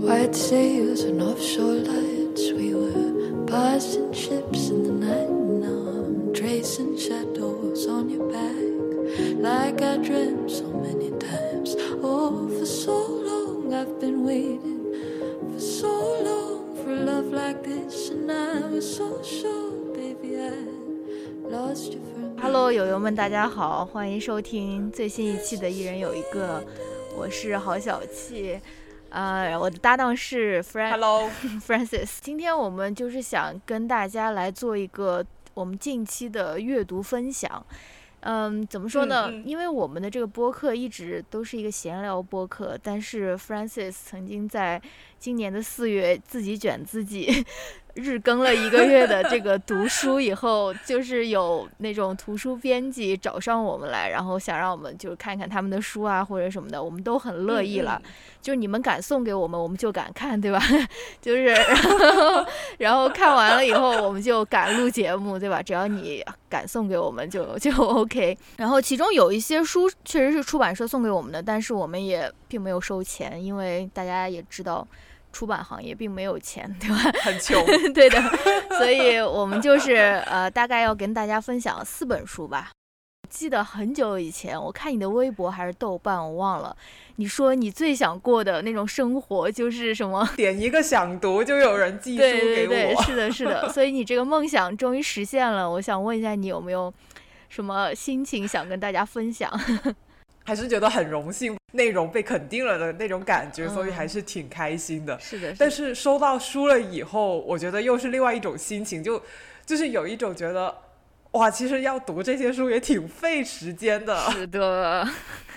White sails and offshore lights, we were passing ships in the night. Now I'm tracing shadows on your back, like I dreamt so many times. Oh, for so Hello，友友们，大家好，欢迎收听最新一期的《一人有一个》，我是郝小气。呃，我的搭档是 Fran Hello Francis。今天我们就是想跟大家来做一个我们近期的阅读分享。嗯，怎么说呢？嗯嗯因为我们的这个播客一直都是一个闲聊播客，但是 Francis 曾经在今年的四月自己卷自己 日更了一个月的这个读书以后，就是有那种图书编辑找上我们来，然后想让我们就是看看他们的书啊或者什么的，我们都很乐意了。嗯就是你们敢送给我们，我们就敢看，对吧？就是 然后然后看完了以后，我们就敢录节目，对吧？只要你敢送给我们就就 OK。然后其中有一些书确实是出版社送给我们的，但是我们也并没有收钱，因为大家也知道。出版行业并没有钱，对吧？很穷，对的，所以我们就是呃，大概要跟大家分享四本书吧。记得很久以前，我看你的微博还是豆瓣，我忘了。你说你最想过的那种生活就是什么？点一个想读就有人寄书对对给对，我。是的，是的。所以你这个梦想终于实现了。我想问一下，你有没有什么心情想跟大家分享？还是觉得很荣幸，内容被肯定了的那种感觉，所以嗯还是挺开心的。是的，但是是收到书了以后，我觉得又是另外一种心情，就就是有一种觉得，哇，其实要读这些书也挺费时间。的是的，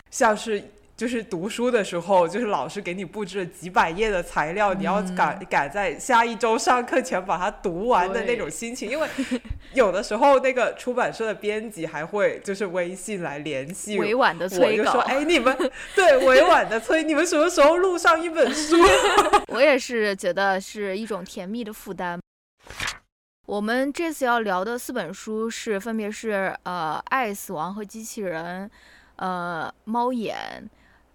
像是就是读书的时候，就是老师给你布置了几百页的材料，你要赶赶在下一周上课前把它读完的那种心情。因为 有的时候那个出版社的编辑还会就是微信来联系委婉的我，催稿。就说：“哎，你们 对委婉的催，你们什么时候录上一本书？” 我也是觉得是一种甜蜜的负担。我们这次要聊的四本书是，分别是呃《爱、死亡和机器人》，呃《猫眼》，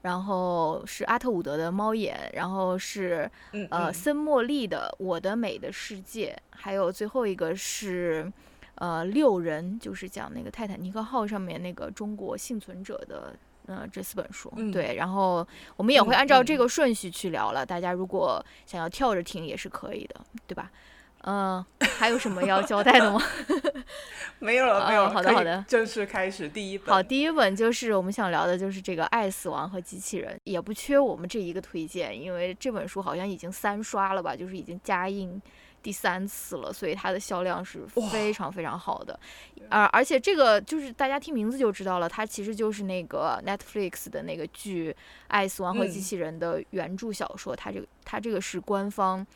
然后是阿特伍德的《猫眼》，然后是嗯呃嗯森茉莉的《我的美的世界》，还有最后一个是呃六人，就是讲那个泰坦尼克号上面那个中国幸存者的。呃，这四本书，嗯对，然后我们也会嗯按照这嗯个顺序去聊了。大家如果想要跳着听也是可以的，对吧？嗯、还有什么要交代的吗？没有了，没有好的好的正式开始第一本。好，第一本就是我们想聊的，就是这个《爱、死亡和机器人》，也不缺我们这一个推荐，因为这本书好像已经三刷了吧，就是已经加印第三次了，所以它的销量是非常非常好的。而、而且这个就是大家听名字就知道了，它其实就是那个 Netflix 的那个剧《爱、死亡和机嗯器人》的原著小说，它这个它这个是官方。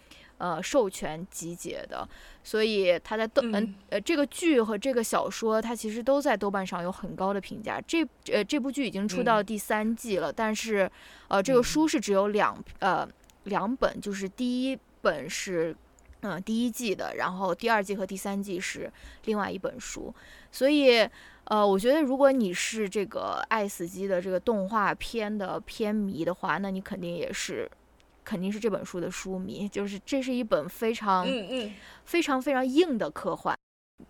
呃，授权集结的，所以它在豆嗯嗯呃这个剧和这个小说，它其实都在豆瓣上有很高的评价。这呃这部剧已经出到嗯第三季了，但是呃这个嗯书是只有两呃两本，就是第一本是嗯、呃第一季的，然后第二季和第三季是另外一本书，所以。呃，我觉得如果你是这个爱死机的这个动画片的片迷的话，那你肯定也是，肯定是这本书的书迷。就是这是一本非常、嗯嗯。非常非常硬的科幻，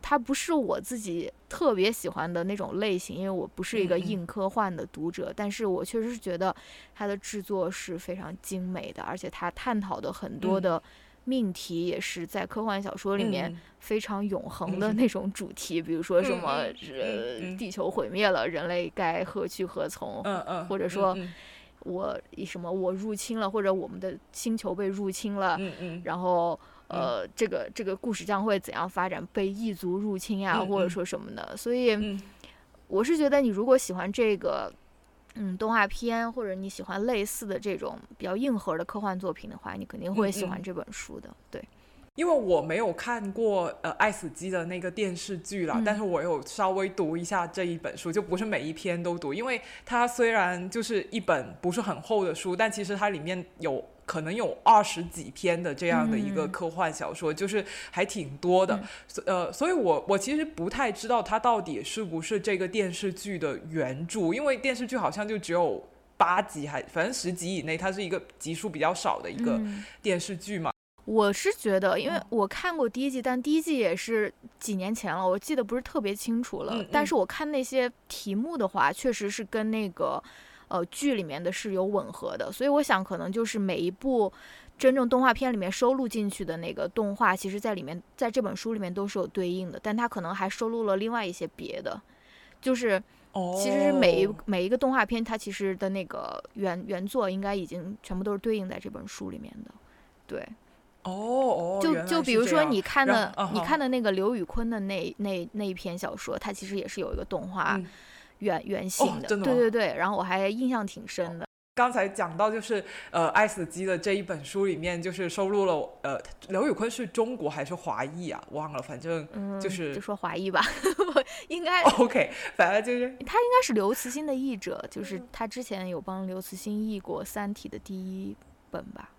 它不是我自己特别喜欢的那种类型，因为我不是一个硬科幻的读者，但是我确实是觉得它的制作是非常精美的，而且它探讨的很多嗯。的命题也是在科幻小说里面嗯。非常永恒的。嗯那种主题，比如说什嗯么嗯呃地球毁灭了，人类该何去何从？嗯嗯，或者说嗯我以什么我入侵了，或者我们的星球被入侵了，嗯嗯然后呃，这个这个故事将会怎样发展？被异族入侵啊，嗯嗯或者说什么的。所以嗯我是觉得，你如果喜欢这个嗯动画片，或者你喜欢类似的这种比较硬核的科幻作品的话，你肯定会喜欢这本书的。对，因为我没有看过呃《爱死机》的那个电视剧啦，嗯但是我有稍微读一下这一本书，就不是每一篇都读，因为它虽然就是一本不是很厚的书，但其实它里面有可能有二十几篇的这样的一个嗯科幻小说，就是还挺多的。所呃，所以我我其实不太知道它到底是不是这个电视剧的原著，因为电视剧好像就只有八集，还反正十集以内，它是一个集数比较少的一个嗯电视剧嘛。我是觉得，因为嗯我看过第一季，但第一季也是几年前了，我记得不是特别清楚了。嗯嗯但是我看那些题目的话，确实是跟那个呃剧里面的是有吻合的，所以我想可能就是每一部真正动画片里面收录进去的那个动画，其实在里面在这本书里面都是有对应的，但它可能还收录了另外一些别的，就是哦，其实是每一每一个动画片它其实的那个原原作应该已经全部都是对应在这本书里面的，对。哦哦，就就比如说你。看的你看的那个刘宇昆的那那那一篇小说，它其实也是有一个动画嗯。原、原型的，真的对对对。然后我还印象挺深的，刚才讲到就是呃，《爱死机》的这一本书里面，就是收录了呃，刘宇昆是中国还是华裔啊？忘了，反正嗯，就是就说华裔吧，我应该 OK，反正就是他应该是刘慈欣的译者，就是嗯。他之前有帮刘慈欣译过《三体》的第一本吧，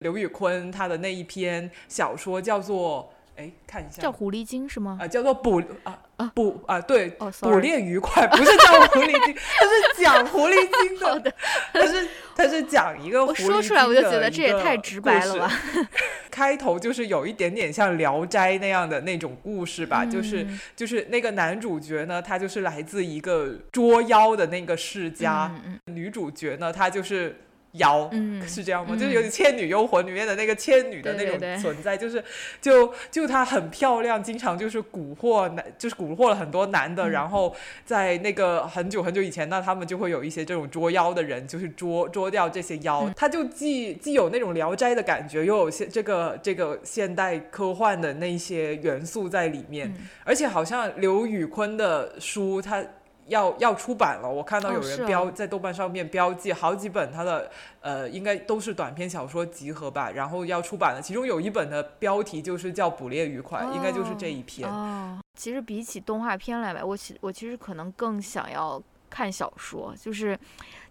刘宇坤他的那一篇小说叫做哎，看一下叫《狐狸精》是吗啊、？叫做捕啊啊捕啊对。哦捕猎愉快不是叫狐狸精，它是讲狐狸精的，的，它是它是讲一个狐狸我说出来我就觉得这也个太直白了吧，开头就是有一点点像《聊斋》那样的那种故事吧，就是嗯就是那个男主角呢，他就是来自一个捉妖的那个世家，嗯嗯女主角呢，她就是妖。嗯，是这样吗？嗯就是有点《倩女幽魂》里面的那个倩女的那种对对对存在，就是就就她很漂亮，经常就是蛊惑男，就是蛊惑了很多男的。嗯然后在那个很久很久以前，那他们就会有一些这种捉妖的人，就是捉捉掉这些妖。嗯他就既既有那种《聊斋》的感觉，又有现这个这个现代科幻的那些元素在里面。嗯而且好像刘宇坤的书，他要要出版了，我看到有人标、在豆瓣上面标记好几本他的呃，应该都是短篇小说集合吧，然后要出版了。其中有一本的标题就是叫《捕猎愉快》，应该就是这一篇。哦，其实比起动画片来吧，我其我其实可能更想要看小说，就是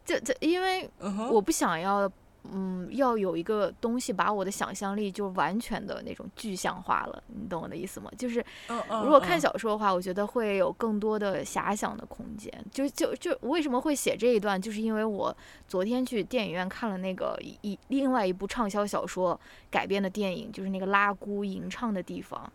这这，因为我不想要。嗯，要有一个东西把我的想象力就完全的那种具象化了，你懂我的意思吗？就是如果看嗯小说的话，我觉得会有更多的遐想的空间。就就就我为什么会写这一段，就是因为我昨天去电影院看了那个一一另外一部畅销小说改编的电影，就是那个拉姑吟唱的地方，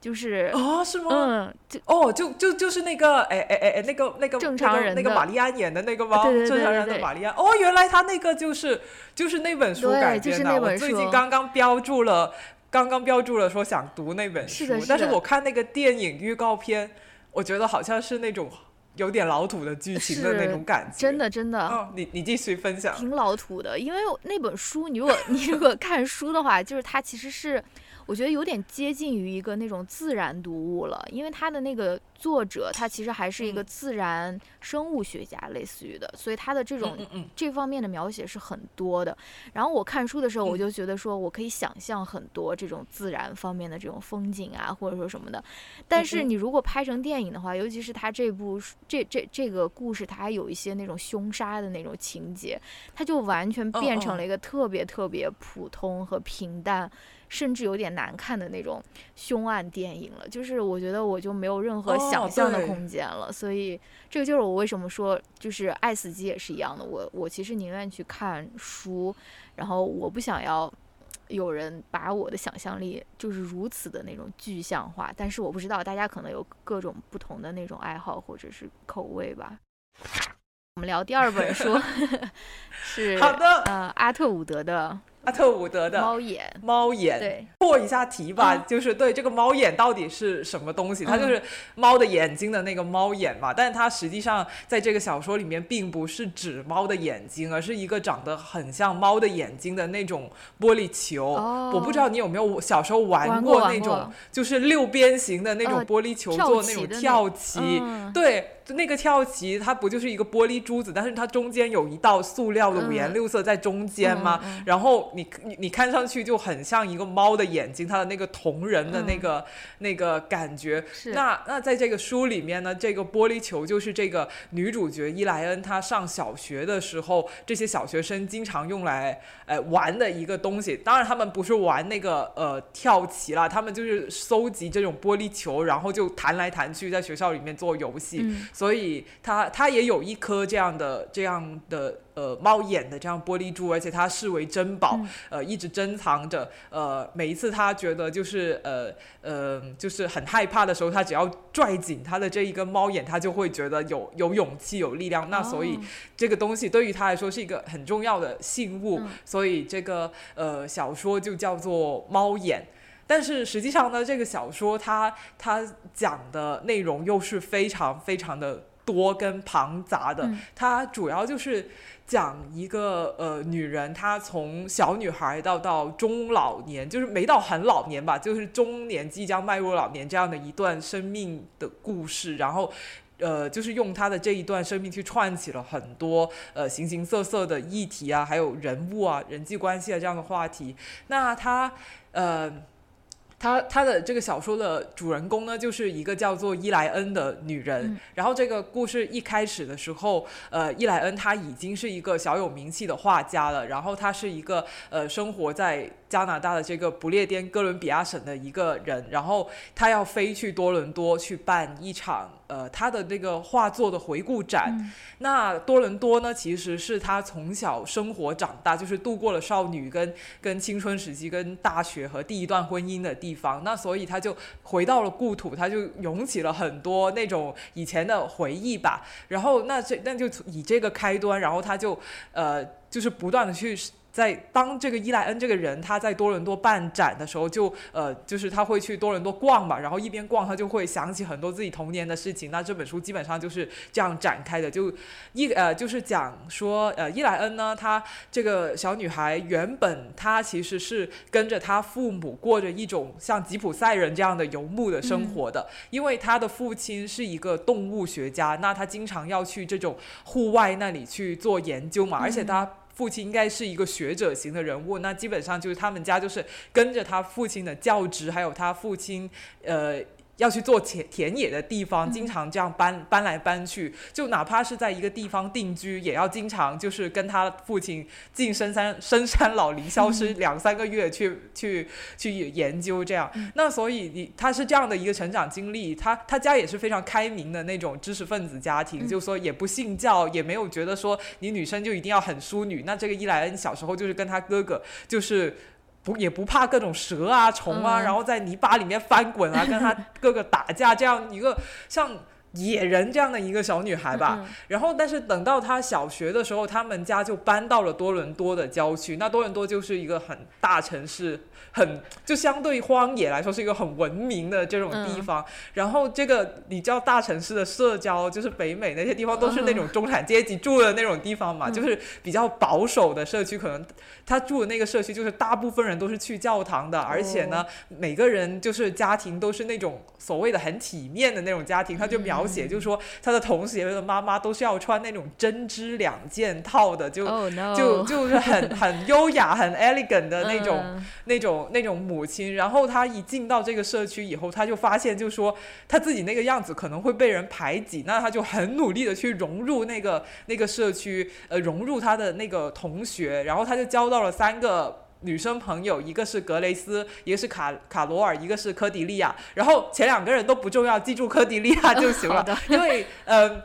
就是哦，是吗？嗯，就哦，就就就是那个，哎哎哎哎，那个那个正常人那个、那个玛丽安演的那个吗？对对对正常人的玛丽安。哦，原来他那个就是就是那本书改编的。我最近刚刚标注了，刚刚标注了说想读那本书，是的是的但是我看那个电影预告片，我觉得好像是那种有点老土的剧情的那种感觉。真。的真的。哦，你你继续分享。挺老土的，因为那本书，你如果 你如果看书的话，就是它其实是，我觉得有点接近于一个那种自然读物了，因为它的那个作者，他其实还是一个嗯自然生物学家，类似于的，所以他的这种这方面的描写是很多的。然后我看书的时候，我嗯就觉得说我可以想象很多这种自然方面的这种风景啊，或者说什么的。但是你如果拍成电影的话，尤其是他这部这这这个故事，它还有一些那种凶杀的那种情节，它就完全变成了一个特别特别普通和平淡。甚至有点难看的那种凶案电影了，就是我觉得我就没有任何哦想象的空间了，所以这个就是我为什么说，就是《爱死机》也是一样的，我我其实宁愿去看书，然后我不想要有人把我的想象力就是如此的那种具象化，但是我不知道大家可能有各种不同的那种爱好或者是口味吧。我们聊第二本书，是好的呃阿特伍德的阿特伍德《的猫眼》，猫眼，对，破一下题吧，嗯。就是对这个猫眼到底是什么东西？它嗯就是猫的眼睛的那个猫眼嘛，但是它实际上在这个小说里面并不是指猫的眼睛，而是一个长得很像猫的眼睛的那种玻璃球。哦。我不知道你有没有小时候玩玩过那种就是六边形的那种呃玻璃球做那种。跳棋，嗯。对。那个跳棋它不就是一个玻璃珠子，但是它中间有一道塑料的五颜六色在中间吗？然后你你你看上去就很像一个猫的眼睛，它的那个瞳仁的那个那个感觉。那那在这个书里面呢，这个玻璃球就是这个女主角伊莱恩她上小学的时候，这些小学生经常用来呃玩的一个东西。当然他们不是玩那个呃跳棋啦，他们就是搜集这种玻璃球，然后就弹来弹去，在学校里面做游戏。所以他他也有一颗这样的这样的呃猫眼的这样玻璃珠，而且他视为珍宝，呃一直珍藏着。呃每一次他觉得就是呃呃就是很害怕的时候，他只要拽紧他的这一个猫眼，他就会觉得有有勇气有力量。那所以这个东西对于他来说是一个很重要的信物。所以这个呃小说就叫做猫眼。但是实际上呢，这个小说它它讲的内容又是非常非常的多跟庞杂的。它主要就是讲一个呃女人，她从小女孩到到中老年，就是没到很老年吧，就是中年即将迈入老年这样的一段生命的故事。然后呃，就是用她的这一段生命去串起了很多呃形形色色的议题啊，还有人物啊、人际关系啊这样的话题。那她呃。他他的这个小说的主人公呢，就是一个叫做伊莱恩的女人。然后这个故事一开始的时候，呃，伊莱恩她已经是一个小有名气的画家了。然后她是一个呃生活在加拿大的这个不列颠哥伦比亚省的一个人。然后她要飞去多伦多去办一场。呃，他的那个画作的回顾展，那多伦多呢，其实是他从小生活长大，就是度过了少女跟跟青春时期、跟大学和第一段婚姻的地方。那所以他就回到了故土，他就涌起了很多那种以前的回忆吧。然后那这那就以这个开端，然后他就呃，就是不断的去。在当这个伊莱恩这个人他在多伦多办展的时候，就呃，就是他会去多伦多逛嘛，然后一边逛，他就会想起很多自己童年的事情。那这本书基本上就是这样展开的，就伊呃，就是讲说呃，伊莱恩呢，她这个小女孩原本她其实是跟着她父母过着一种像吉普赛人这样的游牧的生活的，因为她的父亲是一个动物学家，那他经常要去这种户外那里去做研究嘛，而且他。父亲应该是一个学者型的人物，那基本上就是他们家就是跟着他父亲的教职，还有他父亲，呃。要去做田田野的地方，经常这样搬搬来搬去，就哪怕是在一个地方定居，也要经常就是跟他父亲进深山深山老林，消失两三个月去去去研究这样。那所以你他是这样的一个成长经历，他他家也是非常开明的那种知识分子家庭，就说也不信教，也没有觉得说你女生就一定要很淑女。那这个伊莱恩小时候就是跟他哥哥就是。不也不怕各种蛇啊虫啊，然后在泥巴里面翻滚啊，跟他 哥哥打架，这样一个像。野人这样的一个小女孩吧，然后但是等到她小学的时候，他们家就搬到了多伦多的郊区。那多伦多就是一个很大城市，很就相对荒野来说是一个很文明的这种地方。然后这个你知道大城市的社交，就是北美那些地方都是那种中产阶级住的那种地方嘛，就是比较保守的社区。可能他住的那个社区就是大部分人都是去教堂的，而且呢，每个人就是家庭都是那种所谓的很体面的那种家庭，他就描。写就是说，他的同学的妈妈都是要穿那种针织两件套的，就就就是很 很优雅、很 elegant 的那种那种那种母亲。然后他一进到这个社区以后，他就发现，就说他自己那个样子可能会被人排挤，那他就很努力的去融入那个那个社区，呃，融入他的那个同学。然后他就交到了三个。女生朋友，一个是格雷斯，一个是卡卡罗尔，一个是科迪利亚。然后前两个人都不重要，记住科迪利亚 就行了。因为，呃，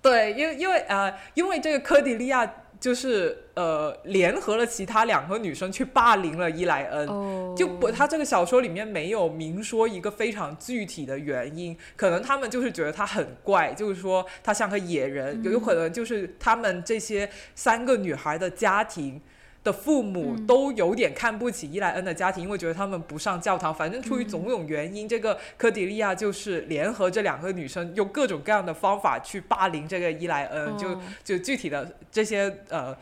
对，因为因为呃，因为这个科迪利亚就是呃，联合了其他两个女生去霸凌了伊莱恩。就不，他这个小说里面没有明说一个非常具体的原因，可能他们就是觉得他很怪，就是说他像个野人，有可能就是他们这些三个女孩的家庭。的父母都有点看不起伊莱恩的家庭，因为觉得他们不上教堂。反正出于种种原因，这个科迪利亚就是联合这两个女生，用各种各样的方法去霸凌这个伊莱恩。就就具体的这些呃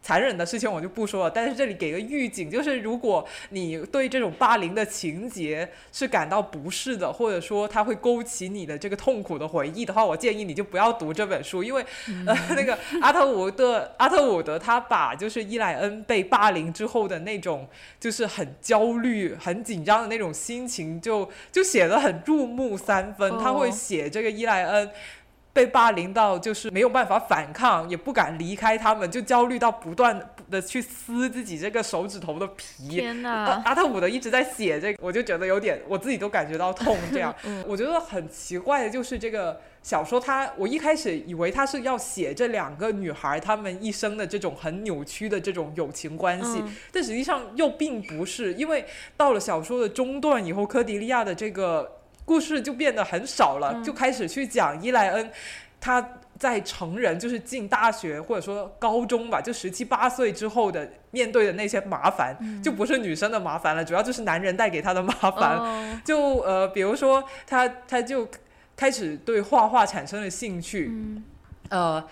残忍的事情我就不说了，但是这里给个预警，就是如果你对这种霸凌的情节是感到不适的，或者说它会勾起你的这个痛苦的回忆的话，我建议你就不要读这本书，因为呃 那个阿特伍德阿特伍德他把就是伊莱恩被霸凌之后的那种就是很焦虑、很紧张的那种心情，就就写的很入木三分。他会写这个伊莱恩。被霸凌到就是没有办法反抗，也不敢离开他们，就焦虑到不断的去撕自己这个手指头的皮。天哪！阿特伍德一直在写这个，我就觉得有点，我自己都感觉到痛。这样，我觉得很奇怪的就是这个小说，它我一开始以为他是要写这两个女孩她们一生的这种很扭曲的这种友情关系，但实际上又并不是，因为到了小说的中段以后，科迪利亚的这个。故事就变得很少了，就开始去讲伊莱恩，他在成人，就是进大学或者说高中吧，就十七八岁之后的面对的那些麻烦，就不是女生的麻烦了，主要就是男人带给他的麻烦。就呃，比如说他他就开始对画画产生了兴趣，呃。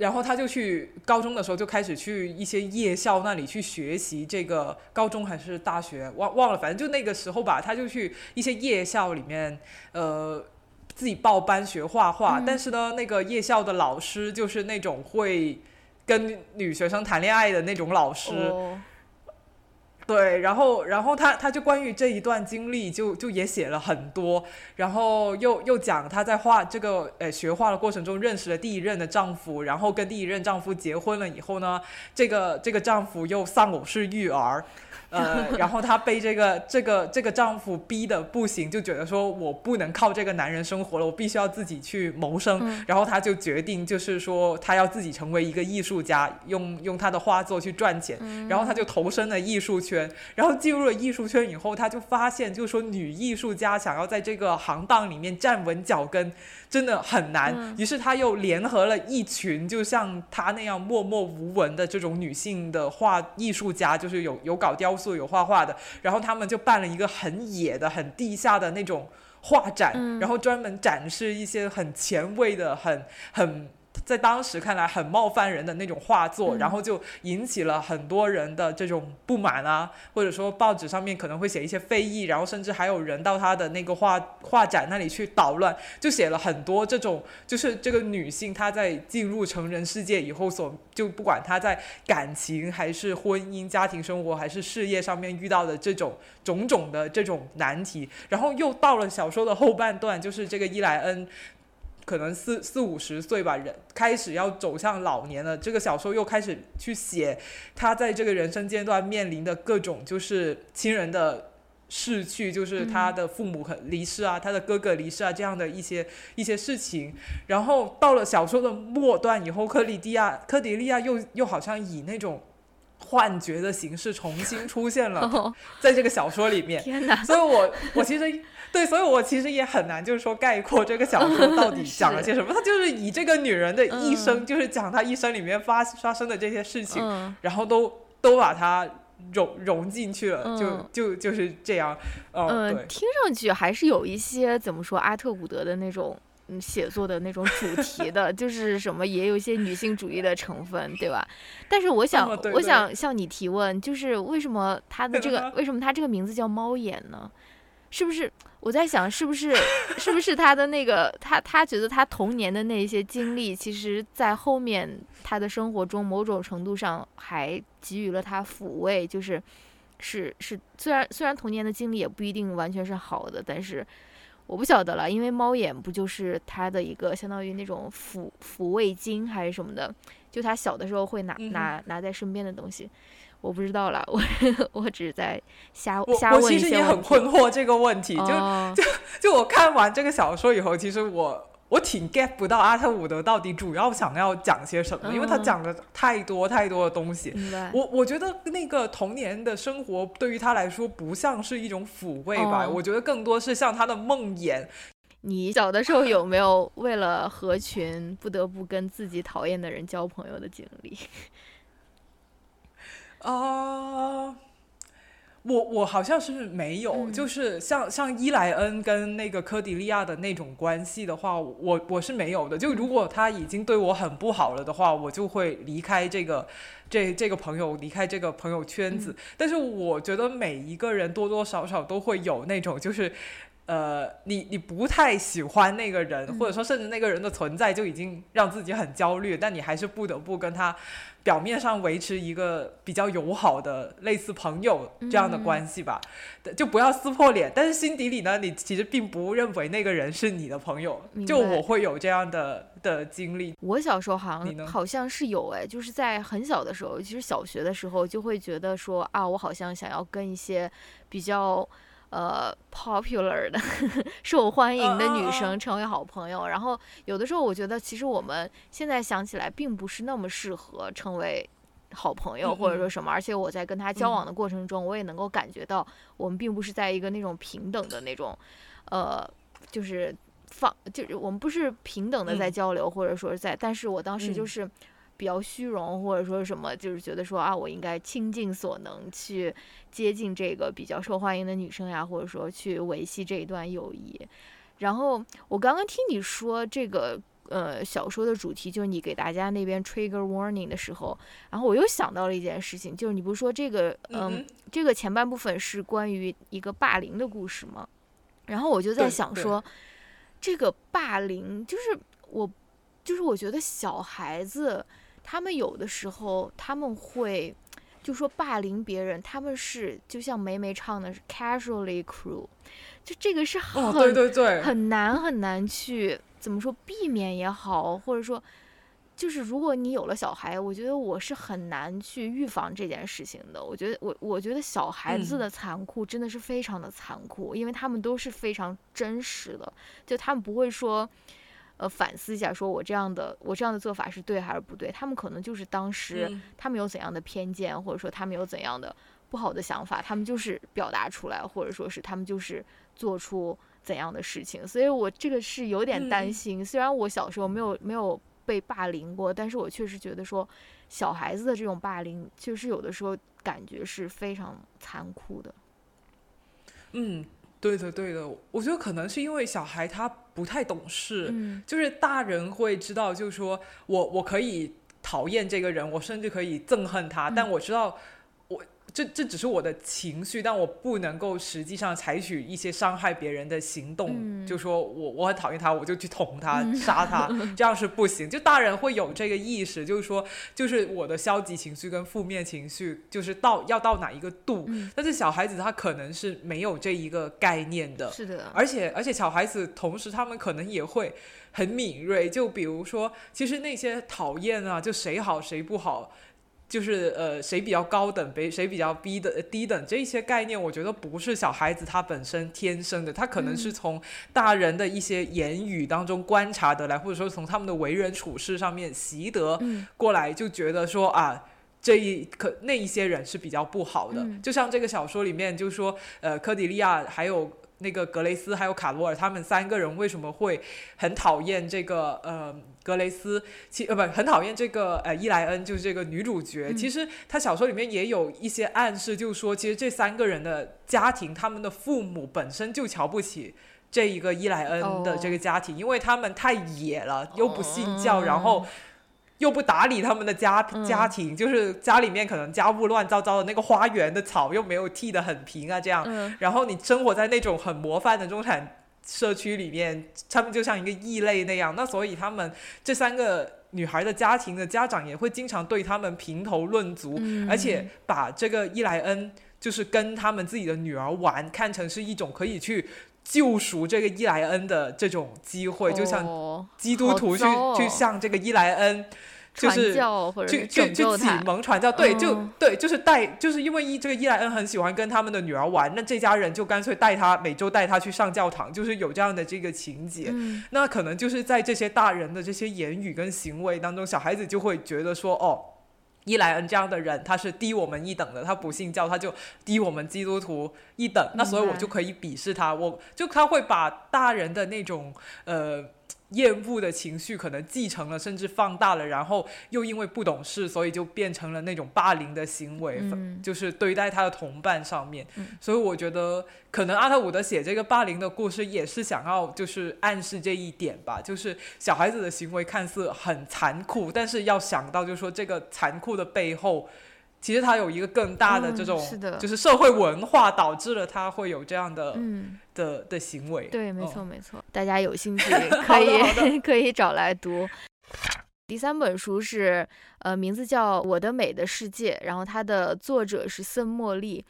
然后他就去高中的时候就开始去一些夜校那里去学习这个高中还是大学忘忘了，反正就那个时候吧，他就去一些夜校里面，呃，自己报班学画画。但是呢，那个夜校的老师就是那种会跟女学生谈恋爱的那种老师。对，然后，然后他他就关于这一段经历，就就也写了很多，然后又又讲他在画这个呃学画的过程中认识了第一任的丈夫，然后跟第一任丈夫结婚了以后呢，这个这个丈夫又丧偶式育儿。呃，然后她被这个这个这个丈夫逼的不行，就觉得说我不能靠这个男人生活了，我必须要自己去谋生。然后她就决定，就是说她要自己成为一个艺术家，用用她的画作去赚钱。然后她就投身了艺术圈。然后进入了艺术圈以后，他就发现，就是说女艺术家想要在这个行当里面站稳脚跟。真的很难，于是他又联合了一群，就像他那样默默无闻的这种女性的画艺术家，就是有有搞雕塑、有画画的，然后他们就办了一个很野的、很地下的那种画展，然后专门展示一些很前卫的、很很。在当时看来很冒犯人的那种画作，然后就引起了很多人的这种不满啊，或者说报纸上面可能会写一些非议，然后甚至还有人到他的那个画画展那里去捣乱，就写了很多这种，就是这个女性她在进入成人世界以后所，就不管她在感情还是婚姻、家庭生活还是事业上面遇到的这种种种的这种难题，然后又到了小说的后半段，就是这个伊莱恩。可能四四五十岁吧，人开始要走向老年了。这个小说又开始去写他在这个人生阶段面临的各种，就是亲人的逝去，就是他的父母很离世啊，他的哥哥离世啊，这样的一些一些事情。然后到了小说的末段以后，克里蒂亚、科迪利亚又又好像以那种幻觉的形式重新出现了，在这个小说里面。天哪！所以我 我其实。对，所以我其实也很难，就是说概括这个小说到底讲了些什么。他就是以这个女人的一生，就是讲她一生里面发发生的这些事情，然后都都把它融融进去了，就就就是这样。嗯，听上去还是有一些怎么说阿特伍德的那种嗯写作的那种主题的，就是什么也有一些女性主义的成分，对吧？但是我想，我想向你提问，就是为什么他的这个 为什么他这个名字叫猫眼呢？是不是？我在想，是不是，是不是他的那个，他他觉得他童年的那些经历，其实，在后面他的生活中，某种程度上还给予了他抚慰，就是，是是，虽然虽然童年的经历也不一定完全是好的，但是我不晓得了，因为猫眼不就是他的一个相当于那种抚抚慰金还是什么的，就他小的时候会拿拿拿在身边的东西。我不知道啦，我我只是在瞎瞎问我其实也很困惑这个问题，就就就我看完这个小说以后，其实我我挺 get 不到阿特伍德到底主要想要讲些什么，因为他讲的太多太多的东西。我我觉得那个童年的生活对于他来说不像是一种抚慰吧，我觉得更多是像他的梦魇。你小的时候有没有为了合群不得不跟自己讨厌的人交朋友的经历？啊，我我好像是没有，嗯就是像像伊莱恩跟那个科迪利亚的那种关系的话，我我是没有的。就如果他已经对我很不好了的话，我就会离开这个这这个朋友，离开这个朋友圈子。但是我觉得每一个人多多少少都会有那种就是。呃，你你不太喜欢那个人，或者说甚至那个人的存在就已经让自己很焦虑，但你还是不得不跟他表面上维持一个比较友好的类似朋友这样的关系吧，就不要撕破脸。但是心底里呢，你其实并不认为那个人是你的朋友。就我会有这样的的经历。我小时候好像好像是有哎，就是在很小的时候，其实小学的时候就会觉得说啊，我好像想要跟一些比较呃 popular 的受欢迎的女生成为好朋友。然后有的时候我觉得，其实我们现在想起来，并不是那么适合成为。好朋友嗯或者说什么，而且我在跟他交往的过程中，我也能够感觉到，我们并不是在一个那种平等的那种，呃，就是放，就是我们不是平等的在嗯交流，或者说是在，但是我当时就嗯是比较虚荣，或者说什么，就是觉得说啊，我应该倾尽所能去接近这个比较受欢迎的女生呀，或者说去维系这一段友谊。然后我刚刚听你说这个。呃，小说的主题就是你给大家那边 trigger warning 的时候，然后我又想到了一件事情，就是你不是说这个，嗯，嗯这个前半部分是关于一个霸凌的故事吗？然后我就在想说，这个霸凌就是我，就是我觉得小孩子他们有的时候他们会就说霸凌别人，他们是就像梅梅唱的是 casually cruel，就这个是很、哦，对对对，很难很难去怎么说避免也好，或者说，就是如果你有了小孩，我觉得我是很难去预防这件事情的。我觉得我我觉得小孩子嗯的残酷真的是非常的残酷，因为他们都是非常真实的，就他们不会说。呃，反思一下，说我这样的我这样的做法是对还是不对？他们可能就是当时嗯他们有怎样的偏见，或者说他们有怎样的不好的想法，他们就是表达出来，或者说是他们就是做出怎样的事情。所以我这个是有点担嗯心。虽然我小时候没有没有被霸凌过，但是我确实觉得说小孩子的这种霸凌，确实有的时候感觉是非常残酷的。嗯，对的对的，我觉得可能是因为小孩他不太懂事，嗯。就是大人会知道，就是说我我可以讨厌这个人，我甚至可以憎恨他，嗯。但我知道我这这只是我的情绪，但我不能够实际上采取一些伤害别人的行动，嗯就说我我很讨厌他，我就去捅他、嗯杀他，这样是不行。就大人会有这个意识，就是说，就是我的消极情绪跟负面情绪，就是到要到哪一个度，嗯，但是小孩子他可能是没有这一个概念的，是的，而且而且小孩子同时他们可能也会很敏锐，就比如说，其实那些讨厌啊，就谁好谁不好。就是呃，谁比较高等，谁谁比较低的低等，这一些概念，我觉得不是小孩子他本身天生的，他可能是嗯。从大人的一些言语当中观察得来，或者说从他们的为人处事上面习得嗯。过来，就觉得说啊，这一可那一些人是比较不好的。嗯。就像这个小说里面，就说呃，科迪利亚还有那个格雷斯还有卡罗尔，他们三个人为什么会很讨厌这个呃格雷斯？其呃不很讨厌这个呃伊莱恩，就是这个女主角。嗯其实他小说里面也有一些暗示，就是说其实这三个人的家庭，他们的父母本身就瞧不起。这一个伊莱恩的这个家庭，因为他们太野了，又不信教，然后又不打理他们的家嗯家庭，就是家里面可能家务乱糟糟的，那个花园的草又没有剃得很平啊，这样。嗯然后你生活在那种很模范的中产社区里面，他们就像一个异类那样。那所以他们这三个女孩的家庭的家长也会经常对他们评头论足，嗯而且把这个伊莱恩就是跟他们自己的女儿玩，看成是一种可以去。救赎这个伊莱恩的这种机会，就像哦基督徒去、去向这个伊莱恩，就是去是去去启蒙传教，对，就嗯对，就是带，就是因为伊这个伊莱恩很喜欢跟他们的女儿玩，那这家人就干脆带他每周带他去上教堂，就是有这样的这个情节。嗯那可能就是在这些大人的这些言语跟行为当中，小孩子就会觉得说，哦。伊莱恩这样的人，他是低我们一等的，他不信教，他就低我们基督徒一等，那所以我就可以鄙视他，我就他会把大人的那种呃厌恶的情绪可能继承了，甚至放大了，然后又因为不懂事，所以就变成了那种霸凌的行为，嗯就是对待他的同伴上面。嗯所以我觉得，可能阿特伍德写这个霸凌的故事，也是想要就是暗示这一点吧，就是小孩子的行为看似很残酷，但是要想到就是说这个残酷的背后。其实他有一个更大的嗯这种，是的就是社会文化导致了他会有这样的、嗯，的的行为。对，没嗯错没错，大家有兴趣 可以 可以找来读。第三本书是呃，名字叫《我的美的世界》，然后它的作者是森茉莉。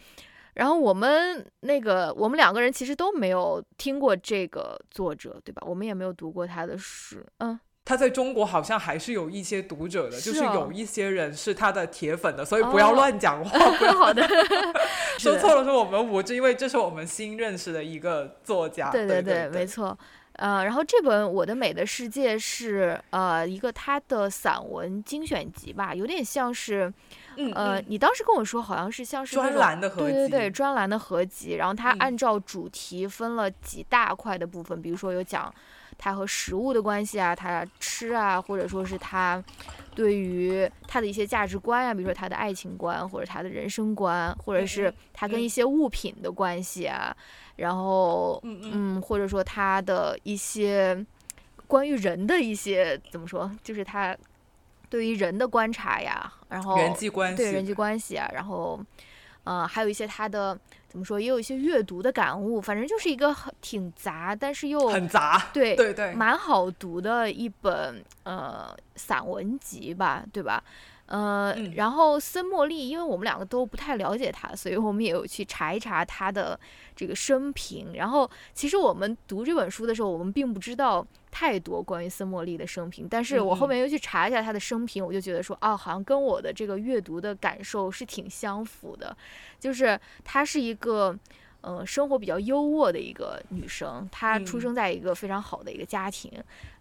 然后我们那个我们两个人其实都没有听过这个作者，对吧？我们也没有读过他的诗，嗯，他在中国好像还是有一些读者的，是就是哦有一些人是他的铁粉的，所以不要哦乱讲话，不 要好的，是说错了是我们无知，因为这是我们新认识的一个作家。对对对，没错。呃，然后这本《我的美的世界》是呃一个他的散文精选集吧，有点像是嗯呃，嗯。你当时跟我说好像是像是专栏的合集，对对对，专栏的合集，然后它嗯。按照主题分了几大块的部分，比如说有讲它和食物的关系啊，他吃啊，或者说是他对于他的一些价值观啊，比如说他的爱情观或者他的人生观，或者是嗯它跟嗯。一些物品的关系啊，然后嗯嗯。嗯，或者说他的一些关于人的一些怎么说，就是他对于人的观察呀，然后人际关系，对人际关系啊，然后，呃，还有一些他的怎么说，也有一些阅读的感悟，反正就是一个很挺杂，但是又很杂，对对对，蛮好读的一本呃散文集吧，对吧？呃，嗯然后森茉莉，因为我们两个都不太了解他，所以我们也有去查一查他的这个生平。然后，其实我们读这本书的时候，我们并不知道太多关于森茉莉的生平，但是我后嗯嗯面又去查一下他的生平，我就觉得说，哦，好像跟我的这个阅读的感受是挺相符的，就是她是一个。呃，生活比较优渥的一个女生，她出嗯生在一个非常好的一个家庭，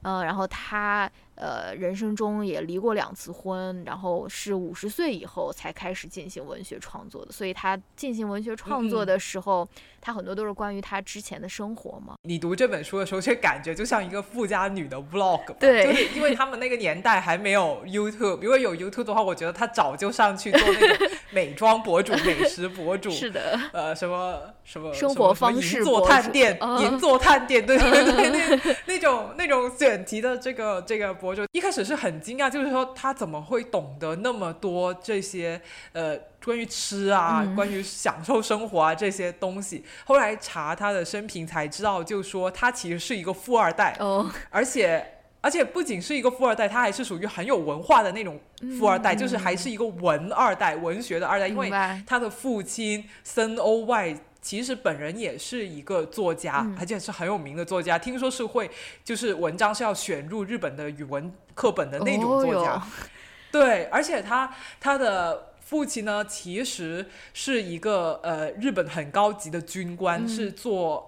呃，然后她呃人生中也离过两次婚，然后是五十岁以后才开始进行文学创作的，所以他进行文学创作嗯的时候，他很多都是关于他之前的生活嘛。你读这本书的时候，却感觉就像一个富家女的 vlog，对就是因为他们那个年代还没有 YouTube，如果有 YouTube 的话，我觉得他早就上去做那种 美妆博主、美食博主，是的，呃，什么什么生活方式银座探店、嗯银座探店，对对对，那那种那种选题的这个这个博主，一开始是很惊讶，就是说他怎么会懂得那么多这些呃关于吃啊、嗯关于享受生活啊这些东西。后来查他的生平才知道，就说他其实是一个富二代，哦，而且。而且不仅是一个富二代，他还是属于很有文化的那种富二代，就是还是一个文二代，文学的二代。因为，他的父亲森欧外其实本人也是一个作家，嗯而且是很有名的作家。听说是会，就是文章是要选入日本的语文课本的那种哦作家。哟 对，而且他他的父亲呢，其实是一个呃日本很高级的军官，嗯是做。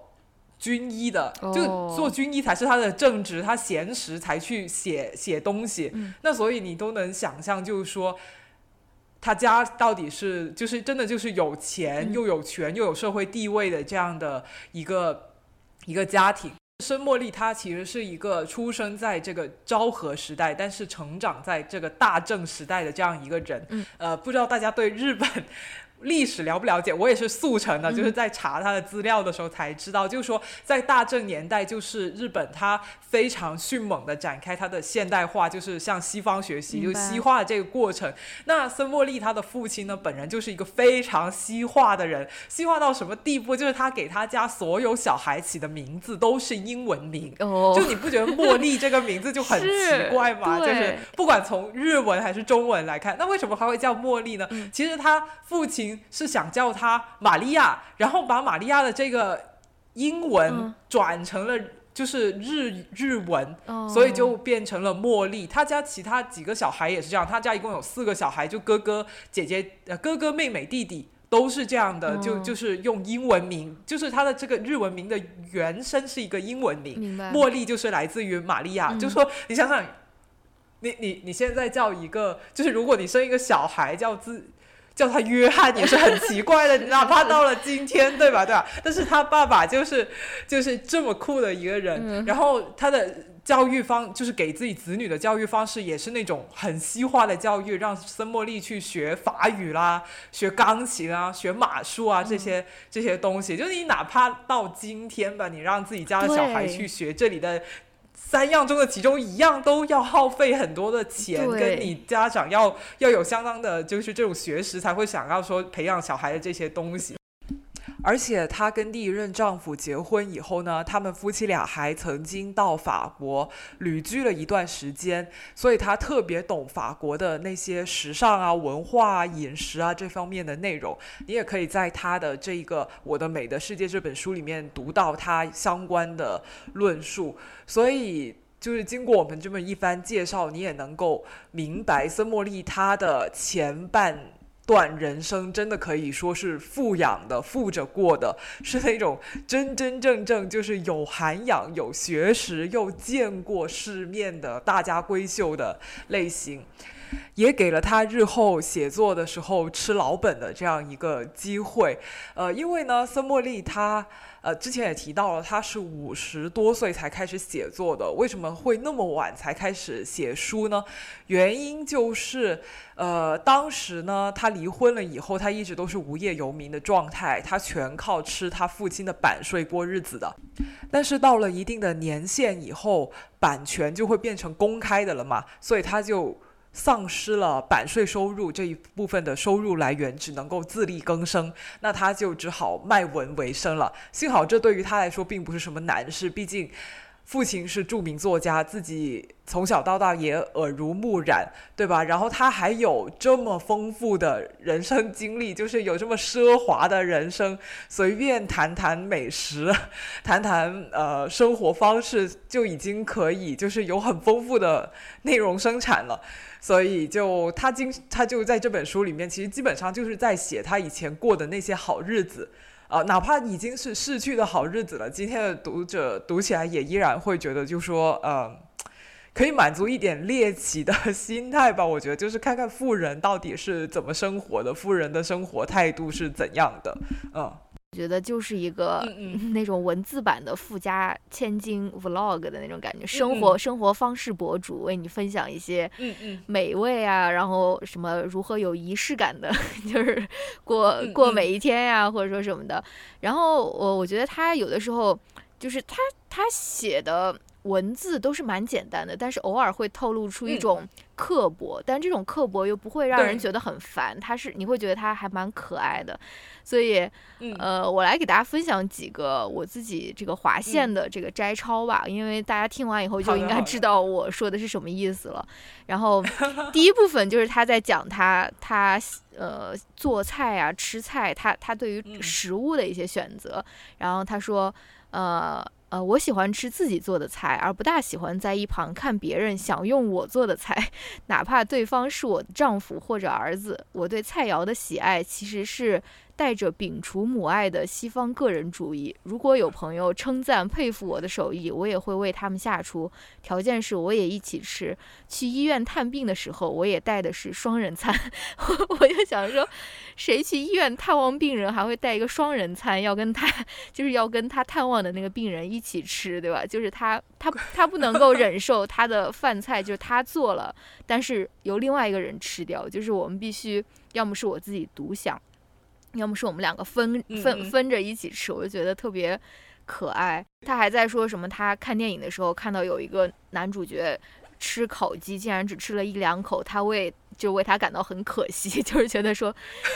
军医的，哦就做军医才是他的正职，他闲时才去写写东西。嗯那所以你都能想象，就是说，他家到底是就是真的就是有钱、嗯又有权又有社会地位的这样的一个一个家庭。申茉莉她其实是一个出生在这个昭和时代，但是成长在这个大正时代的这样一个人。嗯呃，不知道大家对日本历史了不了解？我也是速成的，嗯就是在查他的资料的时候才知道，就是说在大正年代，就是日本它非常迅猛的展开它的现代化，就是向西方学习，就西化的这个过程。那森茉莉她的父亲呢，本人就是一个非常西化的人，西化到什么地步？就是他给他家所有小孩起的名字都是英文名。哦，就你不觉得茉莉这个名字就很奇怪吗？就是不管从日文还是中文来看，那为什么他会叫茉莉呢？嗯其实他父亲是想叫她玛利亚，然后把玛利亚的这个英文嗯。转成了就是日日文，哦。所以就变成了茉莉。他家其他几个小孩也是这样，他家一共有四个小孩，就哥哥、姐姐、呃哥哥、妹妹、弟弟。都是这样的，就哦。就是用英文名，就是他的这个日文名的原声是一个英文名，茉莉就是来自于玛利亚，嗯。就说你想想，你你你现在叫一个，就是如果你生一个小孩叫自叫他约翰也是很奇怪的，哪怕到了今天，对吧？对吧？但是他爸爸就是就是这么酷的一个人，然后他的教育方就是给自己子女的教育方式也是那种很西化的教育，让森茉莉去学法语啦、学钢琴啊、学马术啊这些这些东西。就是你哪怕到今天吧，你让自己家的小孩去学这里的。三样中的其中一样都要耗费很多的钱，跟你家长要要有相当的，就是这种学识才会想要说培养小孩的这些东西。而且她跟第一任丈夫结婚以后呢，他们夫妻俩还曾经到法国旅居了一段时间，所以她特别懂法国的那些时尚啊、文化啊、饮食啊这方面的内容。你也可以在她的这个《我的美的世界》这本书里面读到她相关的论述。所以，就是经过我们这么一番介绍，你也能够明白森茉莉她的前半。段人生真的可以说是富养的，富着过的，是那种真真正正就是有涵养、有学识又见过世面的大家闺秀的类型，也给了他日后写作的时候吃老本的这样一个机会。呃，因为呢，森茉莉她。呃，之前也提到了，他是五十多岁才开始写作的。为什么会那么晚才开始写书呢？原因就是，呃，当时呢，他离婚了以后，他一直都是无业游民的状态，他全靠吃他父亲的版税过日子的。但是到了一定的年限以后，版权就会变成公开的了嘛，所以他就。丧失了版税收入这一部分的收入来源，只能够自力更生，那他就只好卖文为生了。幸好这对于他来说并不是什么难事，毕竟父亲是著名作家，自己从小到大也耳濡目染，对吧？然后他还有这么丰富的人生经历，就是有这么奢华的人生，随便谈谈美食，谈谈呃生活方式，就已经可以就是有很丰富的内容生产了。所以，就他经他就在这本书里面，其实基本上就是在写他以前过的那些好日子，啊，哪怕已经是逝去的好日子了，今天的读者读起来也依然会觉得，就说，嗯，可以满足一点猎奇的心态吧。我觉得，就是看看富人到底是怎么生活的，富人的生活态度是怎样的，嗯。我觉得就是一个 那种文字版的富家千金 vlog 的那种感觉，生活生活方式博主为你分享一些美味啊，然后什么如何有仪式感的，就是过过每一天呀，或者说什么的。然后我我觉得他有的时候就是他他写的。文字都是蛮简单的，但是偶尔会透露出一种刻薄，但这种刻薄又不会让人觉得很烦，他是你会觉得他还蛮可爱的，所以，呃，我来给大家分享几个我自己这个划线的这个摘抄吧，因为大家听完以后就应该知道我说的是什么意思了。然后第一部分就是他在讲他他呃做菜啊吃菜，他他对于食物的一些选择，然后他说呃。呃，我喜欢吃自己做的菜，而不大喜欢在一旁看别人享用我做的菜，哪怕对方是我的丈夫或者儿子。我对菜肴的喜爱其实是。带着摒除母爱的西方个人主义。如果有朋友称赞佩服我的手艺，我也会为他们下厨，条件是我也一起吃。去医院探病的时候，我也带的是双人餐。我 我就想说，谁去医院探望病人还会带一个双人餐？要跟他 就是要跟他探望的那个病人一起吃，对吧？就是他他他不能够忍受他的饭菜就是他做了，但是由另外一个人吃掉，就是我们必须要么是我自己独享。要么是我们两个分分分着一起吃，我就觉得特别可爱。他还在说什么？他看电影的时候看到有一个男主角吃烤鸡，竟然只吃了一两口，他为就为他感到很可惜，就是觉得说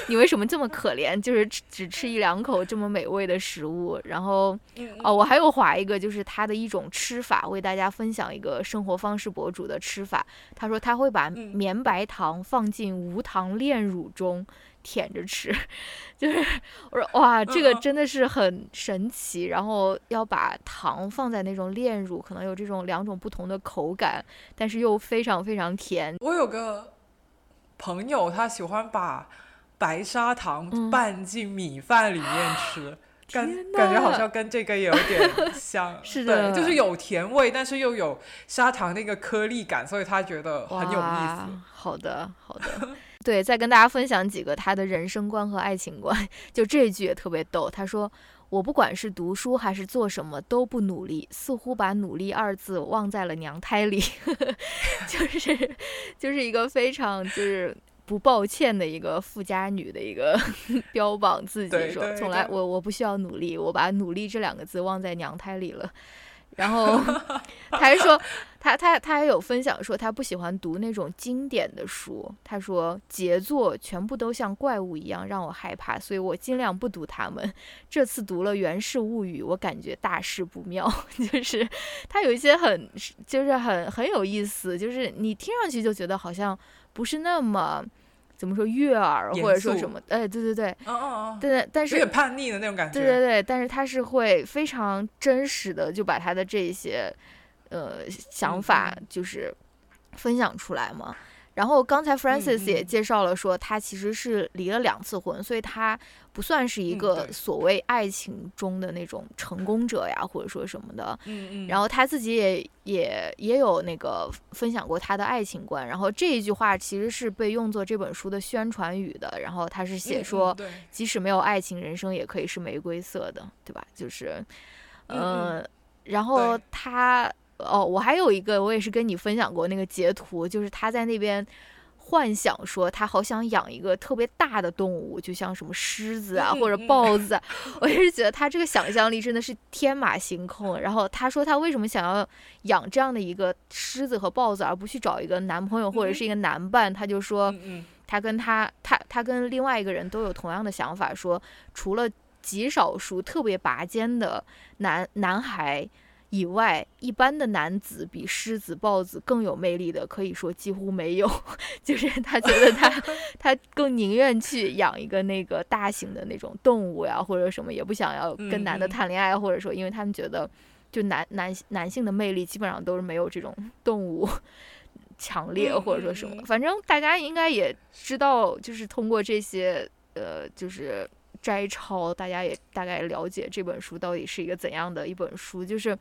你为什么这么可怜？就是只吃一两口这么美味的食物。然后哦，我还有划一个，就是他的一种吃法，为大家分享一个生活方式博主的吃法。他说他会把绵白糖放进无糖炼乳中。舔着吃，就是我说哇，这个真的是很神奇。然后要把糖放在那种炼乳，可能有这种两种不同的口感，但是又非常非常甜。我有个朋友，他喜欢把白砂糖拌进米饭里面吃，感感觉好像跟这个也有点 像。是的，就是有甜味，但是又有砂糖那个颗粒感，所以他觉得很有意思。好的，好的。对，再跟大家分享几个他的人生观和爱情观。就这句也特别逗，他说：“我不管是读书还是做什么都不努力，似乎把努力二字忘在了娘胎里。”就是就是一个非常就是不抱歉的一个富家女的一个 标榜自己说，从来我我不需要努力，我把努力这两个字忘在娘胎里了。然后 他还说，他他他还有分享说，他不喜欢读那种经典的书。他说杰作全部都像怪物一样让我害怕，所以我尽量不读他们。这次读了《源氏物语》，我感觉大事不妙，就是他有一些很就是很很有意思，就是你听上去就觉得好像不是那么怎么说悦耳，或者说什么，哎，对对对，哦哦哦，对，但有是点叛逆的那种感觉。对对对，但是他是会非常真实的就把他的这些呃想嗯法嗯就是分享出来嘛。然后刚才 Francis 也嗯介绍了说，他其实是离了两次婚，所以他不算是一嗯个所谓爱情中的那种成功者呀，或者说什么的。嗯嗯，然后他自己也也也有那个分享过他的爱情观，然后这一句话其实是被用作这本书的宣传语的。然后他是写说，即使没有爱情，人生也可以是玫瑰色的，对吧？就是，嗯呃，然后他，哦，我还有一个，我也是跟你分享过那个截图，就是他在那边幻想说他好想养一个特别大的动物，就像什么狮子啊嗯或者嗯豹子啊，我也是觉得他这个想象力真的是天马行空。然后他说他为什么想要养这样的一个狮子和豹子，而不去找一个男朋友或者是一个男伴？他就说，他跟他他他跟另外一个人都有同样的想法，说除了极少数特别拔尖的男男孩以外，一般的男子比狮子、豹子更有魅力的，可以说几乎没有。就是他觉得他 他更宁愿去养一个那个大型的那种动物呀，或者什么，也不想要跟男的谈恋爱，或者说，因为他们觉得就男男男性的魅力基本上都是没有这种 动物。强烈嗯或者说什么，反正大家应该也知道，就是通过这些呃，就是摘抄，大家也大概了解这本书到底是一个怎样的一本书，就是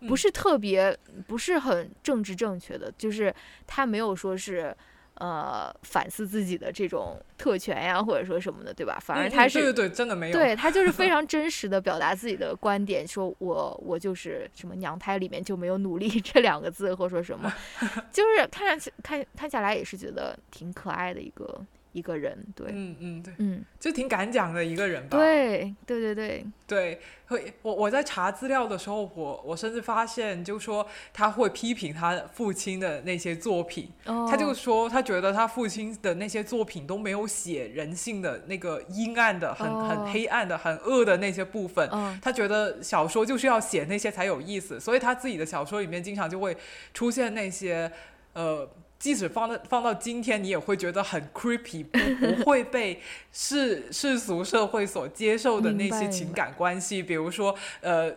不嗯是特别，不是很政治正确的，就是他没有说是呃反思自己的这种特权呀，或者说什么的，对吧？反而嗯他是、嗯对对对，真的没有。对他就是非 常真实的表达自己的观点，说我我就是什么娘胎里面就没有努力这两个字，或者说什么，就是看上去看看下来也是觉得挺可爱的一个一个人，对，嗯嗯对，嗯，就挺敢讲的一个人吧。对对对对，对，会我我在查资料的时候，我我甚至发现，就说他会批评他父亲的那些作品，哦，他就说他觉得他父亲的那些作品都没有写人性的那个阴暗的、很哦。很黑暗的、很恶的那些部分。嗯他觉得小说就是要写那些才有意思，所以他自己的小说里面经常就会出现那些呃。即使放到放到今天，你也会觉得很 creepy，不不会被世 世俗社会所接受的那些情感关系，比如说呃，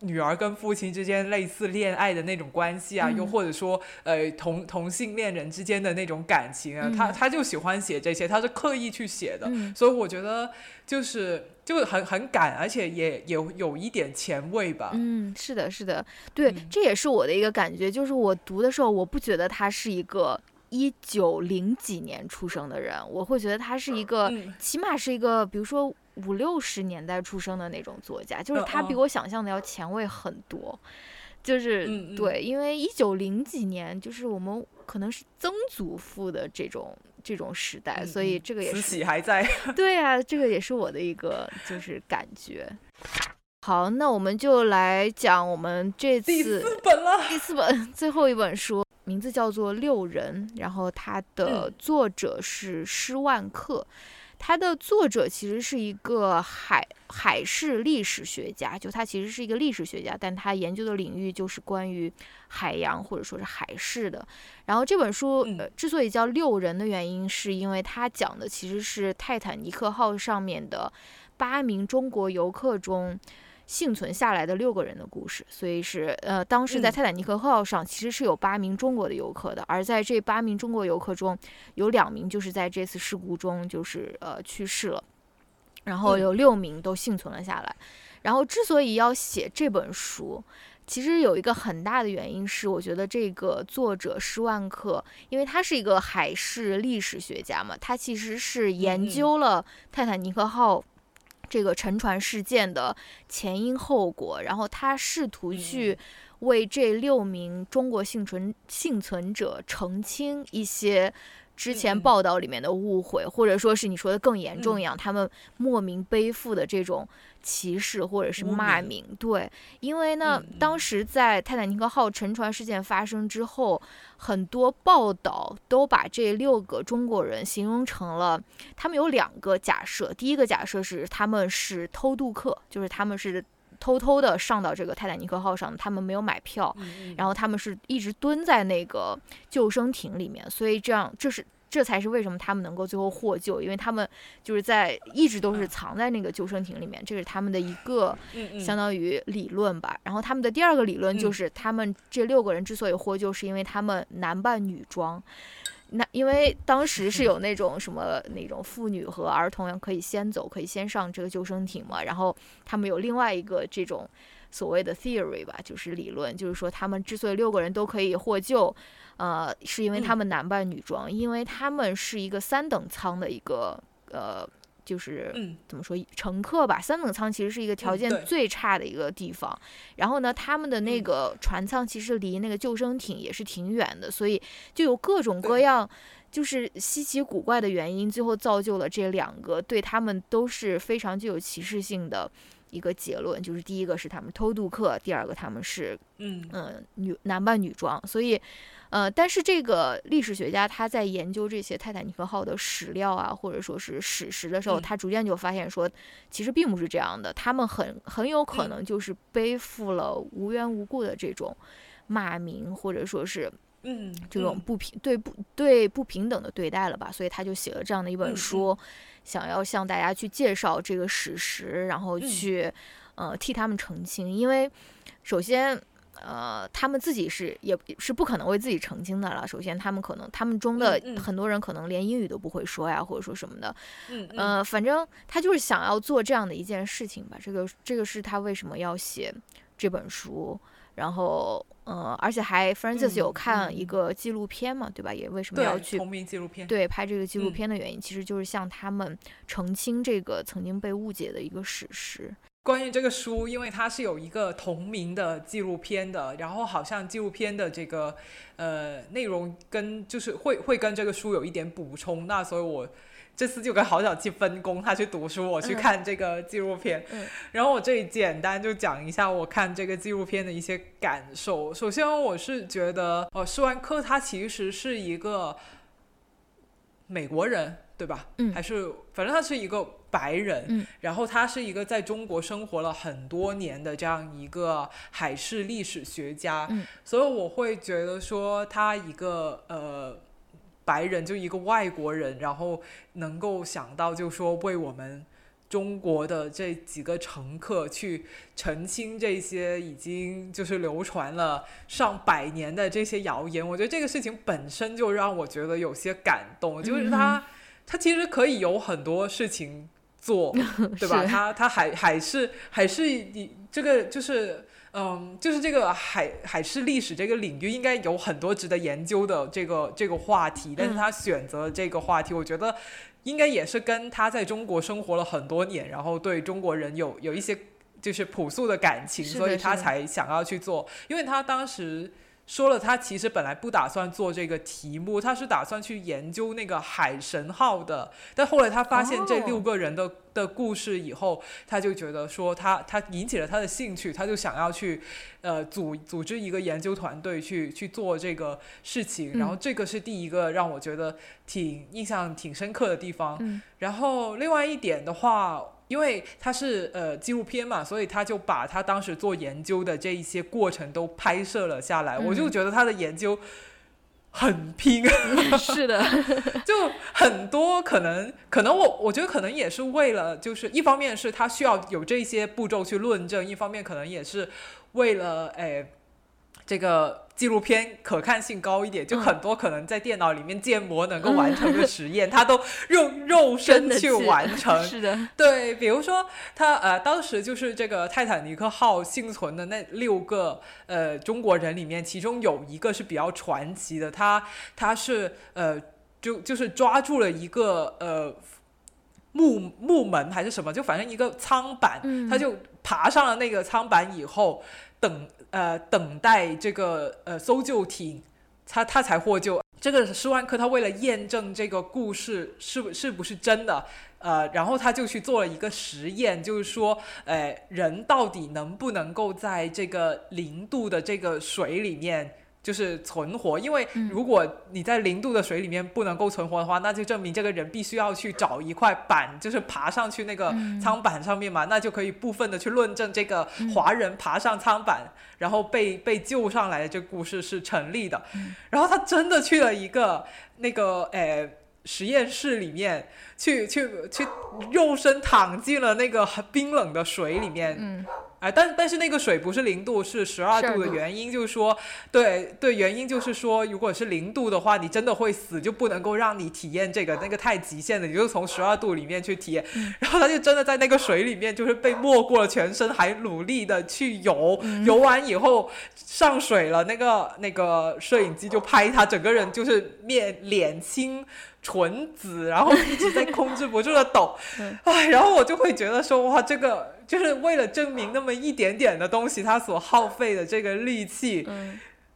女儿跟父亲之间类似恋爱的那种关系啊，又嗯或者说呃同同性恋人之间的那种感情啊，他嗯他就喜欢写这些，他是刻意去写的，嗯。所以我觉得就是就很很赶，而且也有有一点前卫吧。嗯，是的，是的，对，嗯。这也是我的一个感觉，就是我读的时候，我不觉得他是一个一九零几年出生的人，我会觉得他是一个，嗯。起码是一个，比如说五六十年代出生的那种作家，就是他比我想象的要前卫很多。就是、对，因为一九零几年，就是我们可能是曾祖父的这种这种时代，嗯所以这个也是禧还在。对啊，这个也是我的一个就是感觉。好，那我们就来讲我们这次第四本了。第四本最后一本书，名字叫做《六人》，然后它的嗯作者是施万克。它的作者其实是一个海海事历史学家，就他其实是一个历史学家，但他研究的领域就是关于海洋或者说是海事的。然后这本书、嗯呃之所以叫《六人》的原因，是因为他讲的其实是泰坦尼克号上面的八名中国游客中。幸存下来的六个人的故事，所以是呃，当时在嗯泰坦尼克号上其实是有八名中国的游客的，而在这八名中国游客中，有两名就是在这次事故中就是呃去世了，然后嗯有六名都幸存了下来。然后之所以要写这本书，其实有一个很大的原因是，我觉得这个作者施万克，因为他是一个海事历史学家嘛，他其实是研究了泰坦尼克号这个沉船事件的前因后果，然后他试图去为这六名中国幸存幸存者澄清一些。之前报道里面的误会，或者说是你说的更严重一样，他们莫名背负的这种歧视或者是骂名，对，因为呢，当时在泰坦尼克号沉船事件发生之后，很多报道都把这六个中国人形容成了，他们有两个假设，第一个假设是他们是偷渡客，就是他们是。偷偷的上到这个泰坦尼克号上，他们没有买票，然后他们是一直蹲在那个救生艇里面，所以这样这是这才是为什么他们能够最后获救，因为他们就是在一直都是藏在那个救生艇里面，这是他们的一个相当于理论吧。然后他们的第二个理论就是，他们这六个人之所以获救，是因为他们男扮女装。那因为当时是 有那种什么那种妇女和儿童可以先走，可以先上这个救生艇嘛。然后他们有另外一个这种所谓的 theory 吧，就是理论，就是说他们之所以六个人都可以获救，呃，是因为他们男扮女装，因为他们是一个三等舱的一个呃。就是怎么说，乘客吧，三等舱其实是一个条件最差的一个地方。然后呢，他们的那个船舱其实离那个救生艇也是挺远的，所以就有各种各样就是稀奇古怪的原因，最后造就了这两个对他们都是非常具有歧视性的一个结论。就是第一个是他们偷渡客，第二个他们是嗯。嗯女男扮女装，所以。呃，但是这个历史学家他在研究这些泰坦尼克号的史料啊，或者说是史实的时候，他逐渐就发现说，其实并不是这样的，他们很很有可能就是背负了无缘无故的这种骂名，或者说是嗯这种不平对不对不平等的对待了吧，所以他就写了这样的一本书，想要向大家去介绍这个史实，然后去呃替他们澄清，因为首先。呃，他们自己是也是不可能为自己澄清的了。首先，他们可能他们中的很多人可能连英语都不会说呀，或者说什么的。嗯呃，反正他就是想要做这样的一件事情吧。这个这个是他为什么要写这本书。然后，呃，而且还 Francis 有看一个纪录片嘛，对吧？也为什么要去同名纪录片？对，拍这个纪录片的原因，其实就是向他们澄清这个曾经被误解的一个史实。关于这个书，因为它是有一个同名的纪录片的，然后好像纪录片的这个呃内容跟就是会会跟这个书有一点补充，那所以我这次就跟郝小七分工，他去读书，我去看这个纪录片。然后我这里简单就讲一下我看这个纪录片的一些感受。首先，我是觉得，呃，施万克他其实是一个美国人。对吧？嗯，还是反正他是一个白人，嗯，然后他是一个在中国生活了很多年的这样一个海事历史学家，嗯，所以我会觉得说他一个呃白人就一个外国人，然后能够想到就说为我们中国的这几个乘客去澄清这些已经就是流传了上百年的这些谣言，我觉得这个事情本身就让我觉得有些感动，就是他。他其实可以有很多事情做，对吧？他他还还是还是你这个就是嗯，就是这个海海事历史这个领域应该有很多值得研究的这个这个话题，但是他选择这个话题，我觉得应该也是跟他在中国生活了很多年，然后对中国人有有一些就是朴素的感情，所以他才想要去做，因为他当时。说了，他其实本来不打算做这个题目，他是打算去研究那个海神号的。但后来他发现这六个人的的故事以后，他就觉得说他他引起了他的兴趣，他就想要去呃组组织一个研究团队去去做这个事情。然后这个是第一个让我觉得挺印象挺深刻的地方。然后另外一点的话。因为他是呃纪录片嘛，所以他就把他当时做研究的这一些过程都拍摄了下来。我就觉得他的研究很拼，是的，就很多可能，可能我我觉得可能也是为了，就是一方面是他需要有这些步骤去论证，一方面可能也是为了诶。这个纪录片可看性高一点，就很多可能在电脑里面建模能够完成的实验，他都用肉身去完成。是的，对，比如说他呃，当时就是这个泰坦尼克号幸存的那六个呃中国人里面，其中有一个是比较传奇的，他他是呃就就是抓住了一个呃木木门还是什么，就反正一个舱板，他就爬上了那个舱板以后等。呃，等待这个呃搜救艇，他他才获救。这个施万克他为了验证这个故事是是不是真的，呃，然后他就去做了一个实验，就是说，呃，人到底能不能够在这个零度的这个水里面。就是存活，因为如果你在零度的水里面不能够存活的话，那就证明这个人必须要去找一块板，就是爬上去那个舱板上面嘛，那就可以部分的去论证这个华人爬上舱板，然后被被救上来的这个故事是成立的。然后他真的去了一个那个诶实验室里面，去去去肉身躺进了那个很冰冷的水里面。嗯哎，但但是那个水不是零度，是十二度的原因就是说，对对，原因就是说，如果是零度的话，你真的会死，就不能够让你体验这个，那个太极限了，你就从十二度里面去体验。然后他就真的在那个水里面，就是被没过了全身，还努力的去游，游完以后上水了，那个那个摄影机就拍他，整个人就是面脸青。纯紫，然后一直在控制不住的抖，哎，然后我就会觉得说，哇，这个就是为了证明那么一点点的东西，他所耗费的这个力气，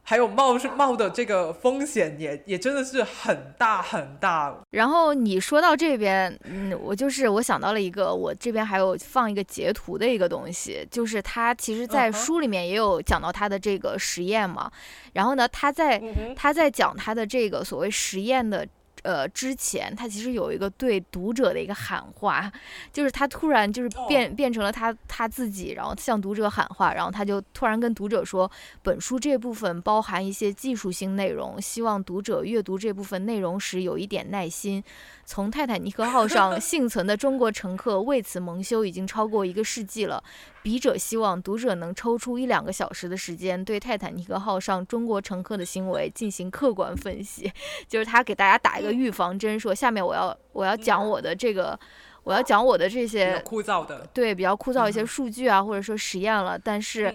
还有冒冒的这个风险，也也真的是很大很大。然后你说到这边，嗯，我就是我想到了一个，我这边还有放一个截图的一个东西，就是他其实，在书里面也有讲到他的这个实验嘛。然后呢，他在他在讲他的这个所谓实验的。呃，之前他其实有一个对读者的一个喊话，就是他突然就是变变成了他他自己，然后向读者喊话，然后他就突然跟读者说，本书这部分包含一些技术性内容，希望读者阅读这部分内容时有一点耐心。从泰坦尼克号上幸存的中国乘客为此蒙羞已经超过一个世纪了。笔者希望读者能抽出一两个小时的时间，对泰坦尼克号上中国乘客的行为进行客观分析。就是他给大家打一个预防针，说下面我要我要讲我的这个，我要讲我的这些枯燥的，对，比较枯燥一些数据啊，或者说实验了。但是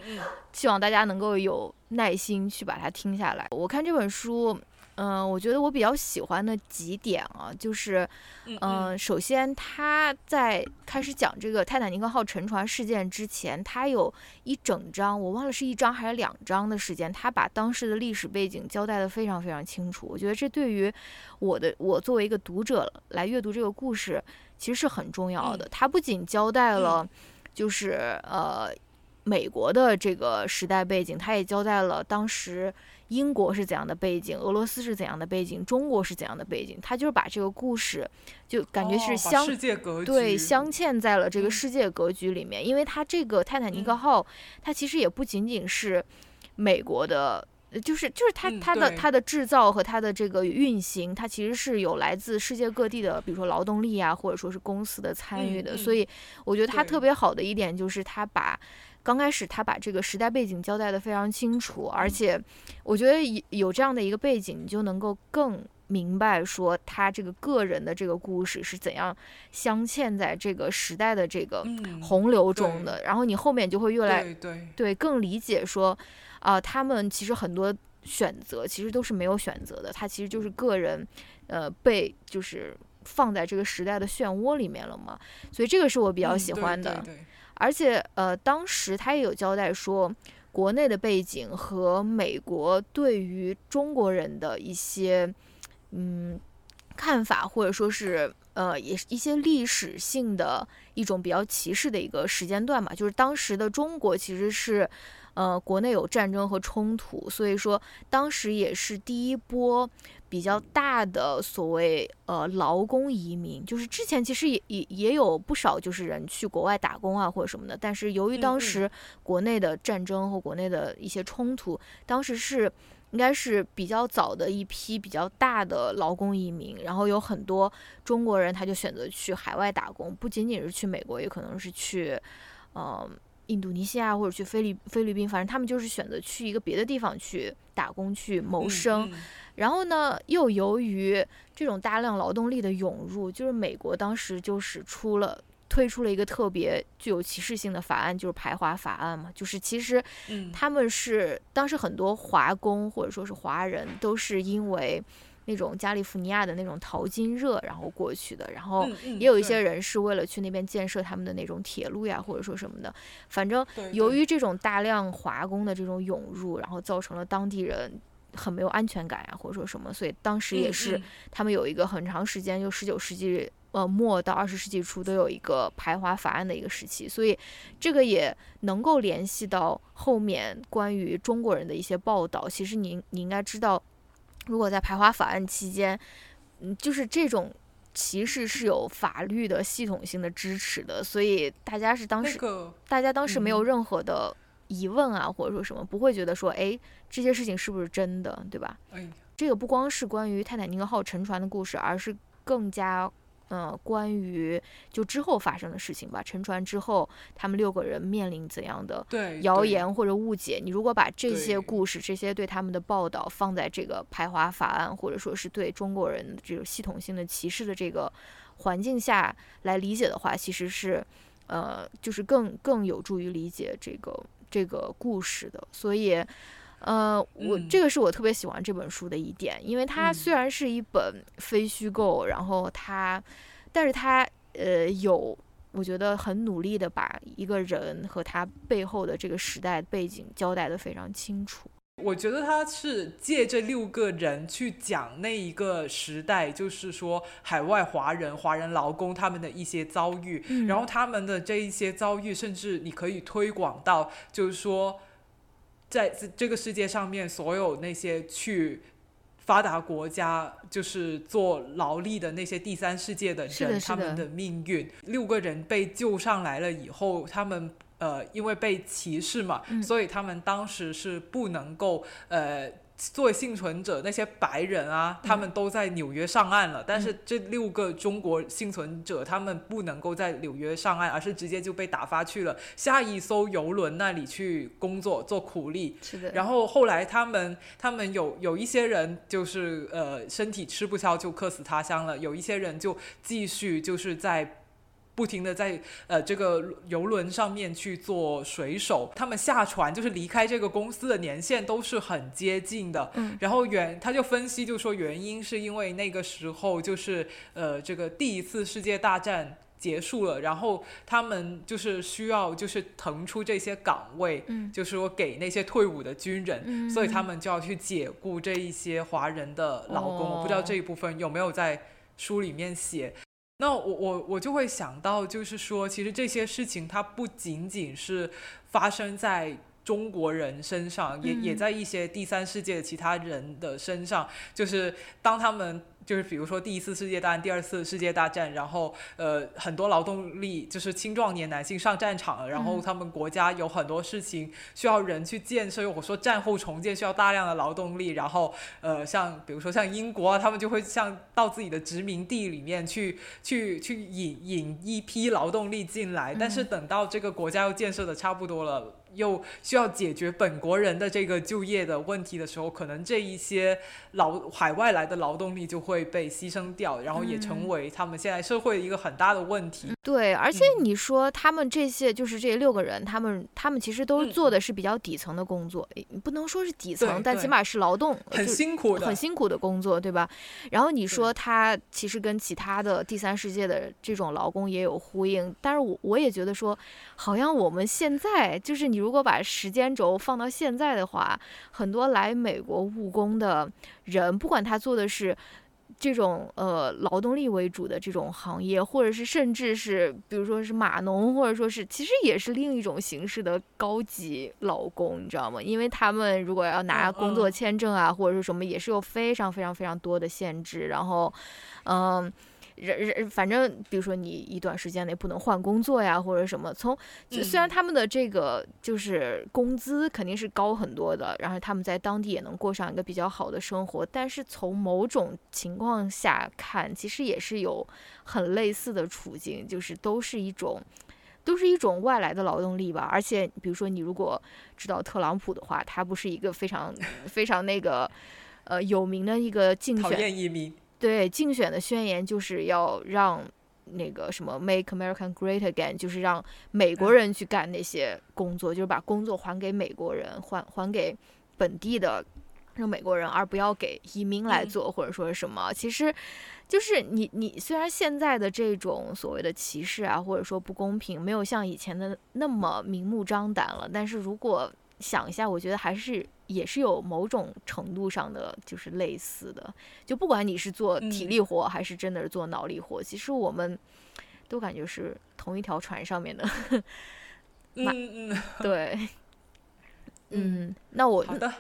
希望大家能够有耐心去把它听下来。我看这本书。嗯，我觉得我比较喜欢的几点啊，就是，嗯，首先他在开始讲这个泰坦尼克号沉船事件之前，他有一整章，我忘了是一章还是两章的时间，他把当时的历史背景交代的非常非常清楚。我觉得这对于我的我作为一个读者来阅读这个故事，其实是很重要的。他不仅交代了，就是呃美国的这个时代背景，他也交代了当时。英国是怎样的背景？俄罗斯是怎样的背景？中国是怎样的背景？他就是把这个故事，就感觉是相对镶嵌在了这个世界格局里面。因为它这个泰坦尼克号，它其实也不仅仅是美国的，就是就是它它的它的制造和它的这个运行，它其实是有来自世界各地的，比如说劳动力啊，或者说是公司的参与的。所以我觉得它特别好的一点就是它把。刚开始他把这个时代背景交代的非常清楚，而且我觉得有有这样的一个背景，你就能够更明白说他这个个人的这个故事是怎样镶嵌在这个时代的这个洪流中的。然后你后面就会越来对对更理解说啊，他们其实很多选择其实都是没有选择的，他其实就是个人呃被就是放在这个时代的漩涡里面了嘛。所以这个是我比较喜欢的。而且，呃，当时他也有交代说，国内的背景和美国对于中国人的一些，嗯，看法，或者说是，呃，也是一些历史性的一种比较歧视的一个时间段嘛。就是当时的中国其实是，呃，国内有战争和冲突，所以说当时也是第一波。比较大的所谓呃劳工移民，就是之前其实也也也有不少就是人去国外打工啊或者什么的，但是由于当时国内的战争和国内的一些冲突，当时是应该是比较早的一批比较大的劳工移民，然后有很多中国人他就选择去海外打工，不仅仅是去美国，也可能是去，嗯。印度尼西亚或者去菲律菲律宾，反正他们就是选择去一个别的地方去打工去谋生。嗯嗯然后呢，又由于这种大量劳动力的涌入，就是美国当时就是出了推出了一个特别具有歧视性的法案，就是排华法案嘛。就是其实嗯他们是当时很多华工或者说是华人都是因为那种加利福尼亚的那种淘金热然后过去的，然后也有一些人是为了去那边建设他们的那种铁路呀，或者说什么的。反正由于这种大量华工的这种涌入，然后造成了当地人很没有安全感呀，或者说什么，所以当时也嗯是嗯。他们有一个很长时间，就十九世纪呃末到二十世纪初都有一个排华法案的一个时期，所以这个也能够联系到后面关于中国人的一些报道。其实您你应该知道，如果在排华法案期间，嗯，就是这种。歧视是有法律的系统性的支持的，所以大家是当时那个大家当时没有嗯任何的疑问啊，或者说什么，不会觉得说，哎，这些事情是不是真的，对吧？哎这个不光是关于泰坦尼克号沉船的故事，而是更加，呃，关于就之后发生的事情吧。沉船之后，他们六个人面临怎样的谣言或者误解？你如果把这些故事、这些对他们的报道放在这个排华法案，或者说是对中国人的这种系统性的歧视的这个环境下来理解的话，其实是，呃，就是更更有助于理解这个这个故事的。所以，呃，我嗯这个是我特别喜欢这本书的一点，因为它嗯虽然是一本非虚构，然后它，但是它呃有。我觉得很努力的把一个人和他背后的这个时代背景交代的非常清楚。我觉得他是借这六个人去讲那一个时代，就是说海外华人、华人劳工他们的一些遭遇，嗯然后他们的这一些遭遇，甚至你可以推广到，就是说，在这这个世界上面，所有那些去发达国家就是做劳力的那些第三世界的人，他们的命运。六个人被救上来了以后，他们呃因为被歧视嘛，嗯所以他们当时是不能够呃。作为幸存者，那些白人啊，他们都在纽约上岸了。但是这六个中国幸存者，他们不能够在纽约上岸，而是直接就被打发去了下一艘游轮那里去工作做苦力。是的，然后后来他们他们有有一些人就是呃身体吃不消就客死他乡了，有一些人就继续就是在。不停的在呃这个游轮上面去做水手，他们下船就是离开这个公司的年限都是很接近的。嗯然后原他就分析就说原因是因为那个时候就是呃这个第一次世界大战结束了，然后他们就是需要就是腾出这些岗位，嗯就是说给那些退伍的军人，嗯所以他们就要去解雇这一些华人的劳工。我不知道哦这一部分有没有在书里面写。那我我我就会想到，就是说，其实这些事情它不仅仅是发生在中国人身上，也也嗯在一些第三世界的其他人的身上。就是当他们就是比如说第一次世界大战、第二次世界大战，然后呃很多劳动力就是青壮年男性上战场了，然后嗯他们国家有很多事情需要人去建设，我说战后重建需要大量的劳动力，然后呃像比如说像英国啊，他们就会像到自己的殖民地里面去去去引引一批劳动力进来，但是嗯等到这个国家又建设的差不多了。又需要解决本国人的这个就业的问题的时候，可能这一些劳海外来的劳动力就会被牺牲掉，然后也成嗯为他们现在社会一个很大的问题。对，而且嗯你说他们这些就是这六个人，他们他们其实都做的是比较底层的工作，诶你不能说是底层，但起码是劳动，很辛苦的，很辛苦的工作，对吧？然后你说他其实跟其他的第三世界的这种劳工也有呼应，但是我我也觉得说，好像我们现在就是你如果把时间轴放到现在的话，很多来美国务工的人，不管他做的是。这种呃劳动力为主的这种行业，或者是甚至是比如说是码农，或者说是其实也是另一种形式的高级劳工，你知道吗？因为他们如果要拿嗯工作嗯签证啊，或者是什么，也是有非常非常非常多的限制。然后，嗯。人人反正，比如说你一段时间内不能换工作呀，或者什么。从就虽然嗯他们的这个就是工资肯定是高很多的，然后他们在当地也能过上一个比较好的生活，但是从某种情况下看，其实也是有很类似的处境，就是都是一种都是一种外来的劳动力吧。而且，比如说你如果知道特朗普的话，他不是一个非常非常那个呃有名的一个竞讨选厌移民，对竞选的宣言，就是要让那个什么 “Make America Great Again”，就是让美国人去干那些工作，就是把工作还给美国人，还还给本地的让美国人，而不要给移民来嗯做，或者说是什么。其实，就是你你虽然现在的这种所谓的歧视啊，或者说不公平，没有像以前的那么明目张胆了，但是如果想一下，我觉得还是也是有某种程度上的就是类似的。就不管你是做体嗯力活还是真的是做脑力活，其实我们都感觉是同一条船上面的。嗯 嗯，对，嗯，那我好的，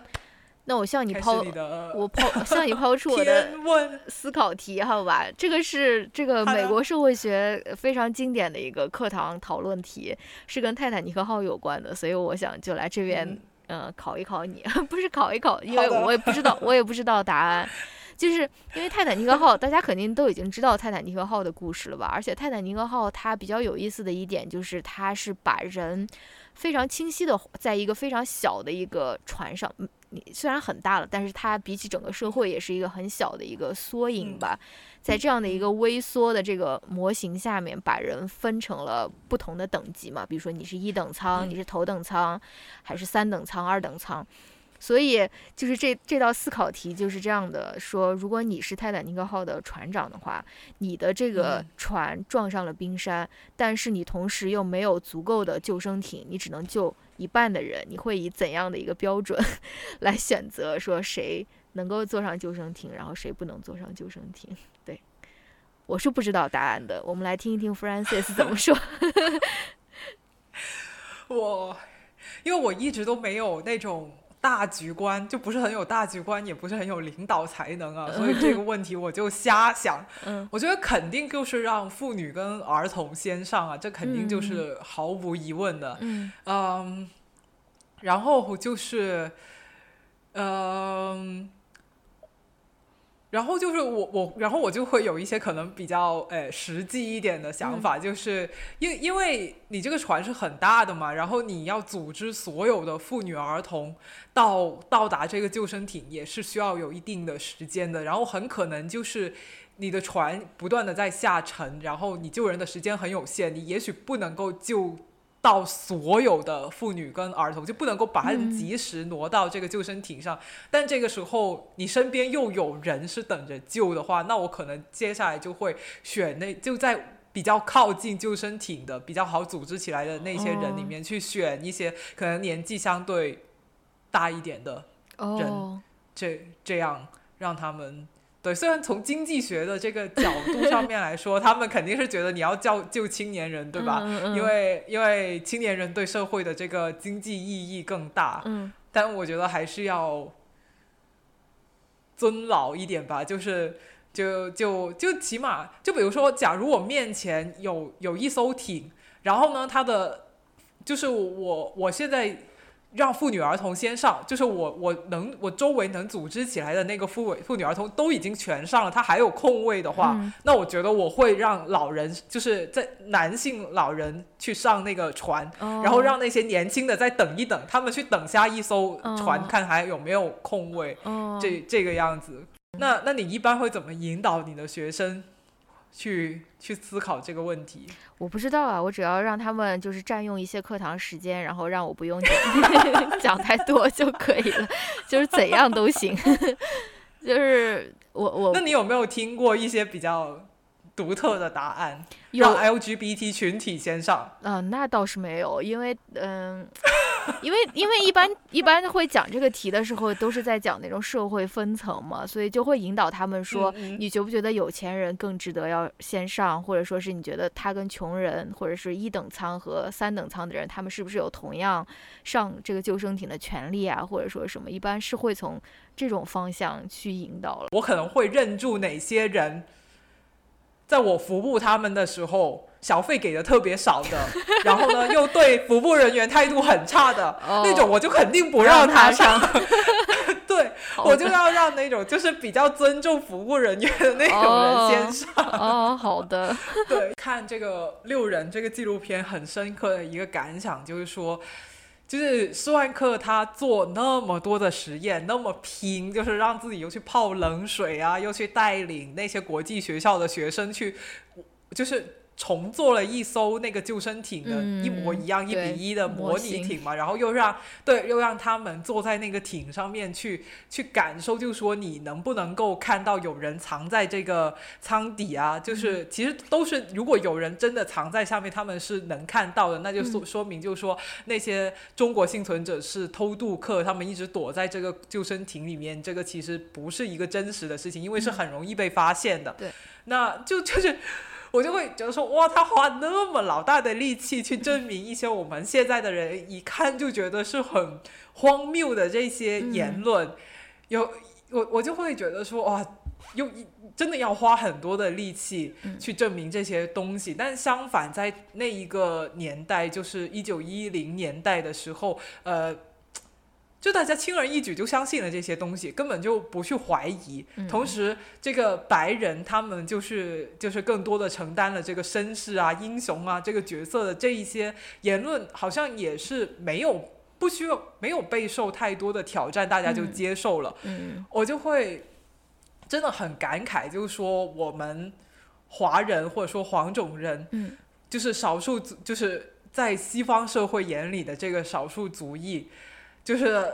那我向你抛你我抛向你抛出我的，思考题，好吧？这个是这个美国社会学非常经典的一个课堂讨论题，是跟泰坦尼克号有关的，所以我想就来这边嗯呃考一考你，不是考一考，因为我也不知道，我也不知道答案。就是因为泰坦尼克号，大家肯定都已经知道泰坦尼克号的故事了吧？而且泰坦尼克号它比较有意思的一点就是，它是把人非常清晰的在一个非常小的一个船上，嗯，你虽然很大了，但是它比起整个社会也是一个很小的一个缩影嗯吧。在这样的一个微缩的这个模型下面，把人分成了不同的等级嘛，比如说你是一等舱，嗯你是头等舱，还是三等舱、二等舱。所以就是这这道思考题就是这样的说，如果你是泰坦尼克号的船长的话，你的这个嗯船撞上了冰山，但是你同时又没有足够的救生艇，你只能救一半的人，你会以怎样的一个标准 来选择说谁能够坐上救生艇，然后谁不能坐上救生艇？对，我是不知道答案的，我们来听一听 Francis 怎么说。我因为我一直都没有那种大局观，就不是很有大局观，也不是很有领导才能啊，所以这个问题我就瞎想。嗯我觉得肯定就是让妇女跟儿童先上啊，这肯定就嗯是毫无疑问的。嗯嗯，然后就是，嗯，然后就是我我，然后我就会有一些可能比较呃实际一点的想法，就是因因为你这个船是很大的嘛，然后你要组织所有的妇女儿童到到达这个救生艇，也是需要有一定的时间的，然后很可能就是。你的船不断的在下沉，然后你救人的时间很有限，你也许不能够救到所有的妇女跟儿童，就不能够把他们嗯及时挪到这个救生艇上。但这个时候你身边又有人是等着救的话，那我可能接下来就会选那就在比较靠近救生艇的、比较好组织起来的那些人里哦面去选一些可能年纪相对大一点的，人，这这样让他们。对，虽然从经济学的这个角度上面来说，他们肯定是觉得你要救救青年人，对吧？嗯嗯因为因为青年人对社会的这个经济意义更大，嗯但我觉得还是要尊老一点吧，就是就就就起码就比如说，假如我面前有有一艘艇，然后呢，它的就是我我现在。让妇女儿童先上，就是我我能我周围能组织起来的那个妇妇女儿童都已经全上了，他还有空位的话，嗯。那我觉得我会让老人，就是在男性老人去上那个船，哦。然后让那些年轻的再等一等，他们去等下一艘船，哦。看还有没有空位，哦。这这个样子。那那你一般会怎么引导你的学生去去思考这个问题？我不知道啊，我只要让他们就是占用一些课堂时间，然后让我不用讲 讲太多就可以了，就是怎样都行。就是我我那你有没有听过一些比较独特的答案，有让 LGBT 群体先上？嗯、那倒是没有，因为嗯、因为因为一般一般会讲这个题的时候，都是在讲那种社会分层嘛，所以就会引导他们说，嗯嗯你觉不觉得有钱人更值得要先上，或者说是你觉得他跟穷人或者是一等舱和三等舱的人，他们是不是有同样上这个救生艇的权利啊，或者说什么？一般是会从这种方向去引导了。我可能会认住哪些人，在我服务他们的时候，小费给的特别少的，然后呢又对服务人员态度很差的、哦那种，我就肯定不让让他上 对我就要让那种就是比较尊重服务人员的那种人先上。哦，好的。对，看这个六人这个纪录片很深刻的一个感想就是说。就是舒万克，他做那么多的实验，那么拼，就是让自己又去泡冷水啊，又去带领那些国际学校的学生去，就是。重做了一艘那个救生艇的一模一样一比一的模拟艇嘛，然后又让对又让他们坐在那个艇上面去去感受，就说你能不能够看到有人藏在这个舱底啊？就是其实都是如果有人真的藏在下面，他们是能看到的，那就说说明就是说那些中国幸存者是偷渡客，他们一直躲在这个救生艇里面，这个其实不是一个真实的事情，因为是很容易被发现的。对，那就就是。我就会觉得说，哇，他花那么老大的力气去证明一些我们现在的人一看就觉得是很荒谬的这些言论，有我我就会觉得说，哇，又真的要花很多的力气去证明这些东西。但相反，在那一个年代，就是一九一零年代的时候，呃。就大家轻而易举就相信了这些东西，根本就不去怀疑。同时，这个白人他们就是就是更多的承担了这个绅士啊、英雄啊这个角色的这一些言论，好像也是没有不需要没有备受太多的挑战，大家就接受了。嗯，我就会真的很感慨，就是说我们华人或者说黄种人，嗯，就是少数族，就是在西方社会眼里的这个少数族裔。就是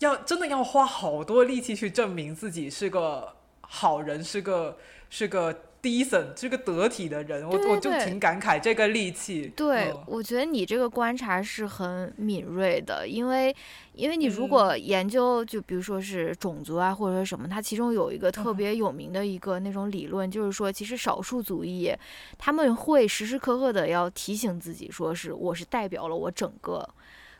要真的要花好多力气去证明自己是个好人，是个是个 decent，是个得体的人。我我就挺感慨这个力气。对，我觉得你这个观察是很敏锐的，因为因为你如果研究，就比如说是种族啊，或者说什么，它其中有一个特别有名的一个那种理论，就是说，其实少数族裔他们会时时刻刻的要提醒自己，说是我是代表了我整个。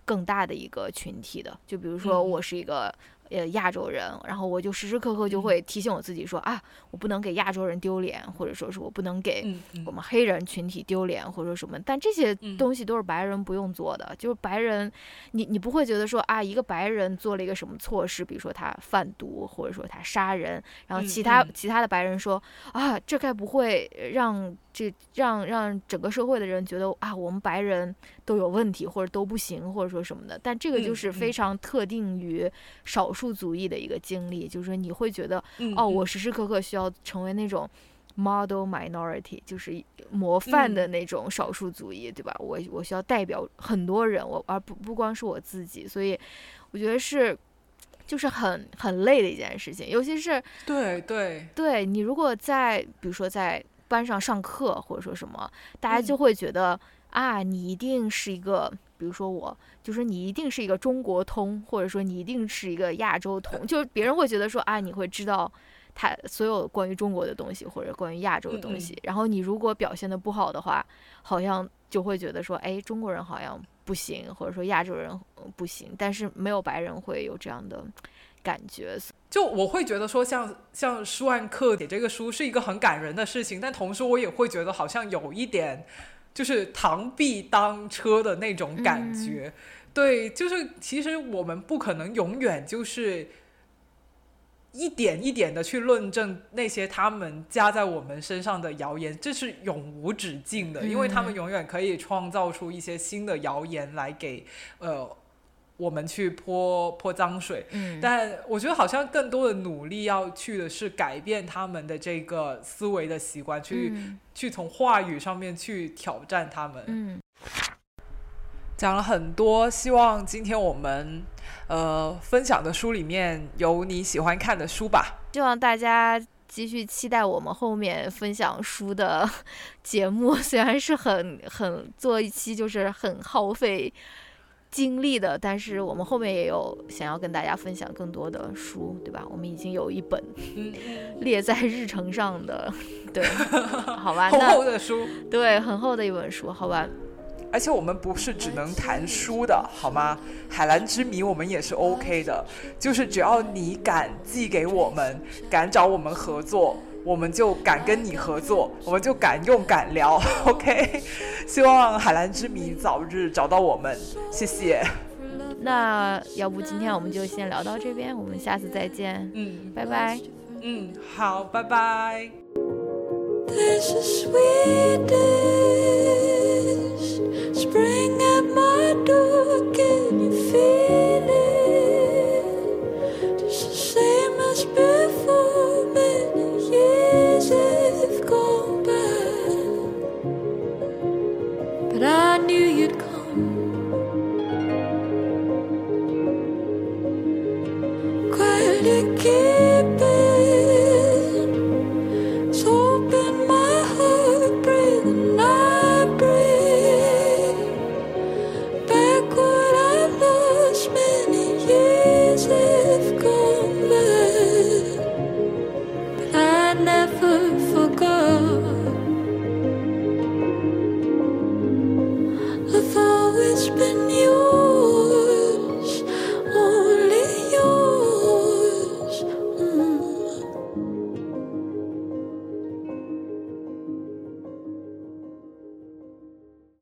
更大的一个群体的，就比如说我是一个。呃，亚洲人，然后我就时时刻刻就会提醒我自己说啊，我不能给亚洲人丢脸，或者说是我不能给我们黑人群体丢脸，或者说什么。但这些东西都是白人不用做的，就是白人，你你不会觉得说啊，一个白人做了一个什么错事，比如说他贩毒，或者说他杀人，然后其他其他的白人说啊，这该不会让这让让整个社会的人觉得啊，我们白人都有问题，或者都不行，或者说什么的。但这个就是非常特定于少。数族裔的一个经历，就是说你会觉得，哦，我。时时刻刻需要成为那种 model minority，就是模范。的那种少数族裔，对吧？我我需要代表很多人，我而不不光是我自己，所以我觉得是就是很很累的一件事情，尤其是对对。对你如果在比如说在班上上课或者说什么，大家就会觉得啊，你一定是一个。比如说我，就是你一定是一个中国通，或者说你一定是一个亚洲通，就是别人会觉得说啊，你会知道他所有关于中国的东西或者关于亚洲的东西。然后你如果表现的不好的话，好像就会觉得说，哎，中国人好像不行，或者说亚洲人不行。但是没有白人会有这样的感觉。就我会觉得说，像像舒万克写这个书是一个很感人的事情，但同时我也会觉得好像有一点。就是螳臂当车的那种感觉，对，就是其实我们不可能永远就是一点一点的去论证那些他们加在我们身上的谣言，这是永无止境的，因为他们永远可以创造出一些新的谣言来给呃。我们去泼泼脏水，嗯，但我觉得好像更多的努力要去的是改变他们的这个思维的习惯，去去从话语上面去挑战他们。嗯，讲了很多，希望今天我们呃分享的书里面有你喜欢看的书吧。希望大家继续期待我们后面分享书的 节目，虽然是很很做一期就是很耗费。经历的，但是我们后面也有想要跟大家分享更多的书，对吧？我们已经有一本 列在日程上的，对，好吧，厚厚的书，对，很厚的一本书，好吧。而且我们不是只能谈书的，好吗？海蓝之谜我们也是 OK 的，就是只要你敢寄给我们，敢找我们合作。我们就敢跟你合作，我们就敢用敢聊，OK。希望海蓝之谜早日找到我们，谢谢。那要不今天我们就先聊到这边，我们下次再见，嗯拜拜。嗯，好，拜拜。There's a sweetest spring at my door. Can you feel it? Just the same as before. But I knew you'd come.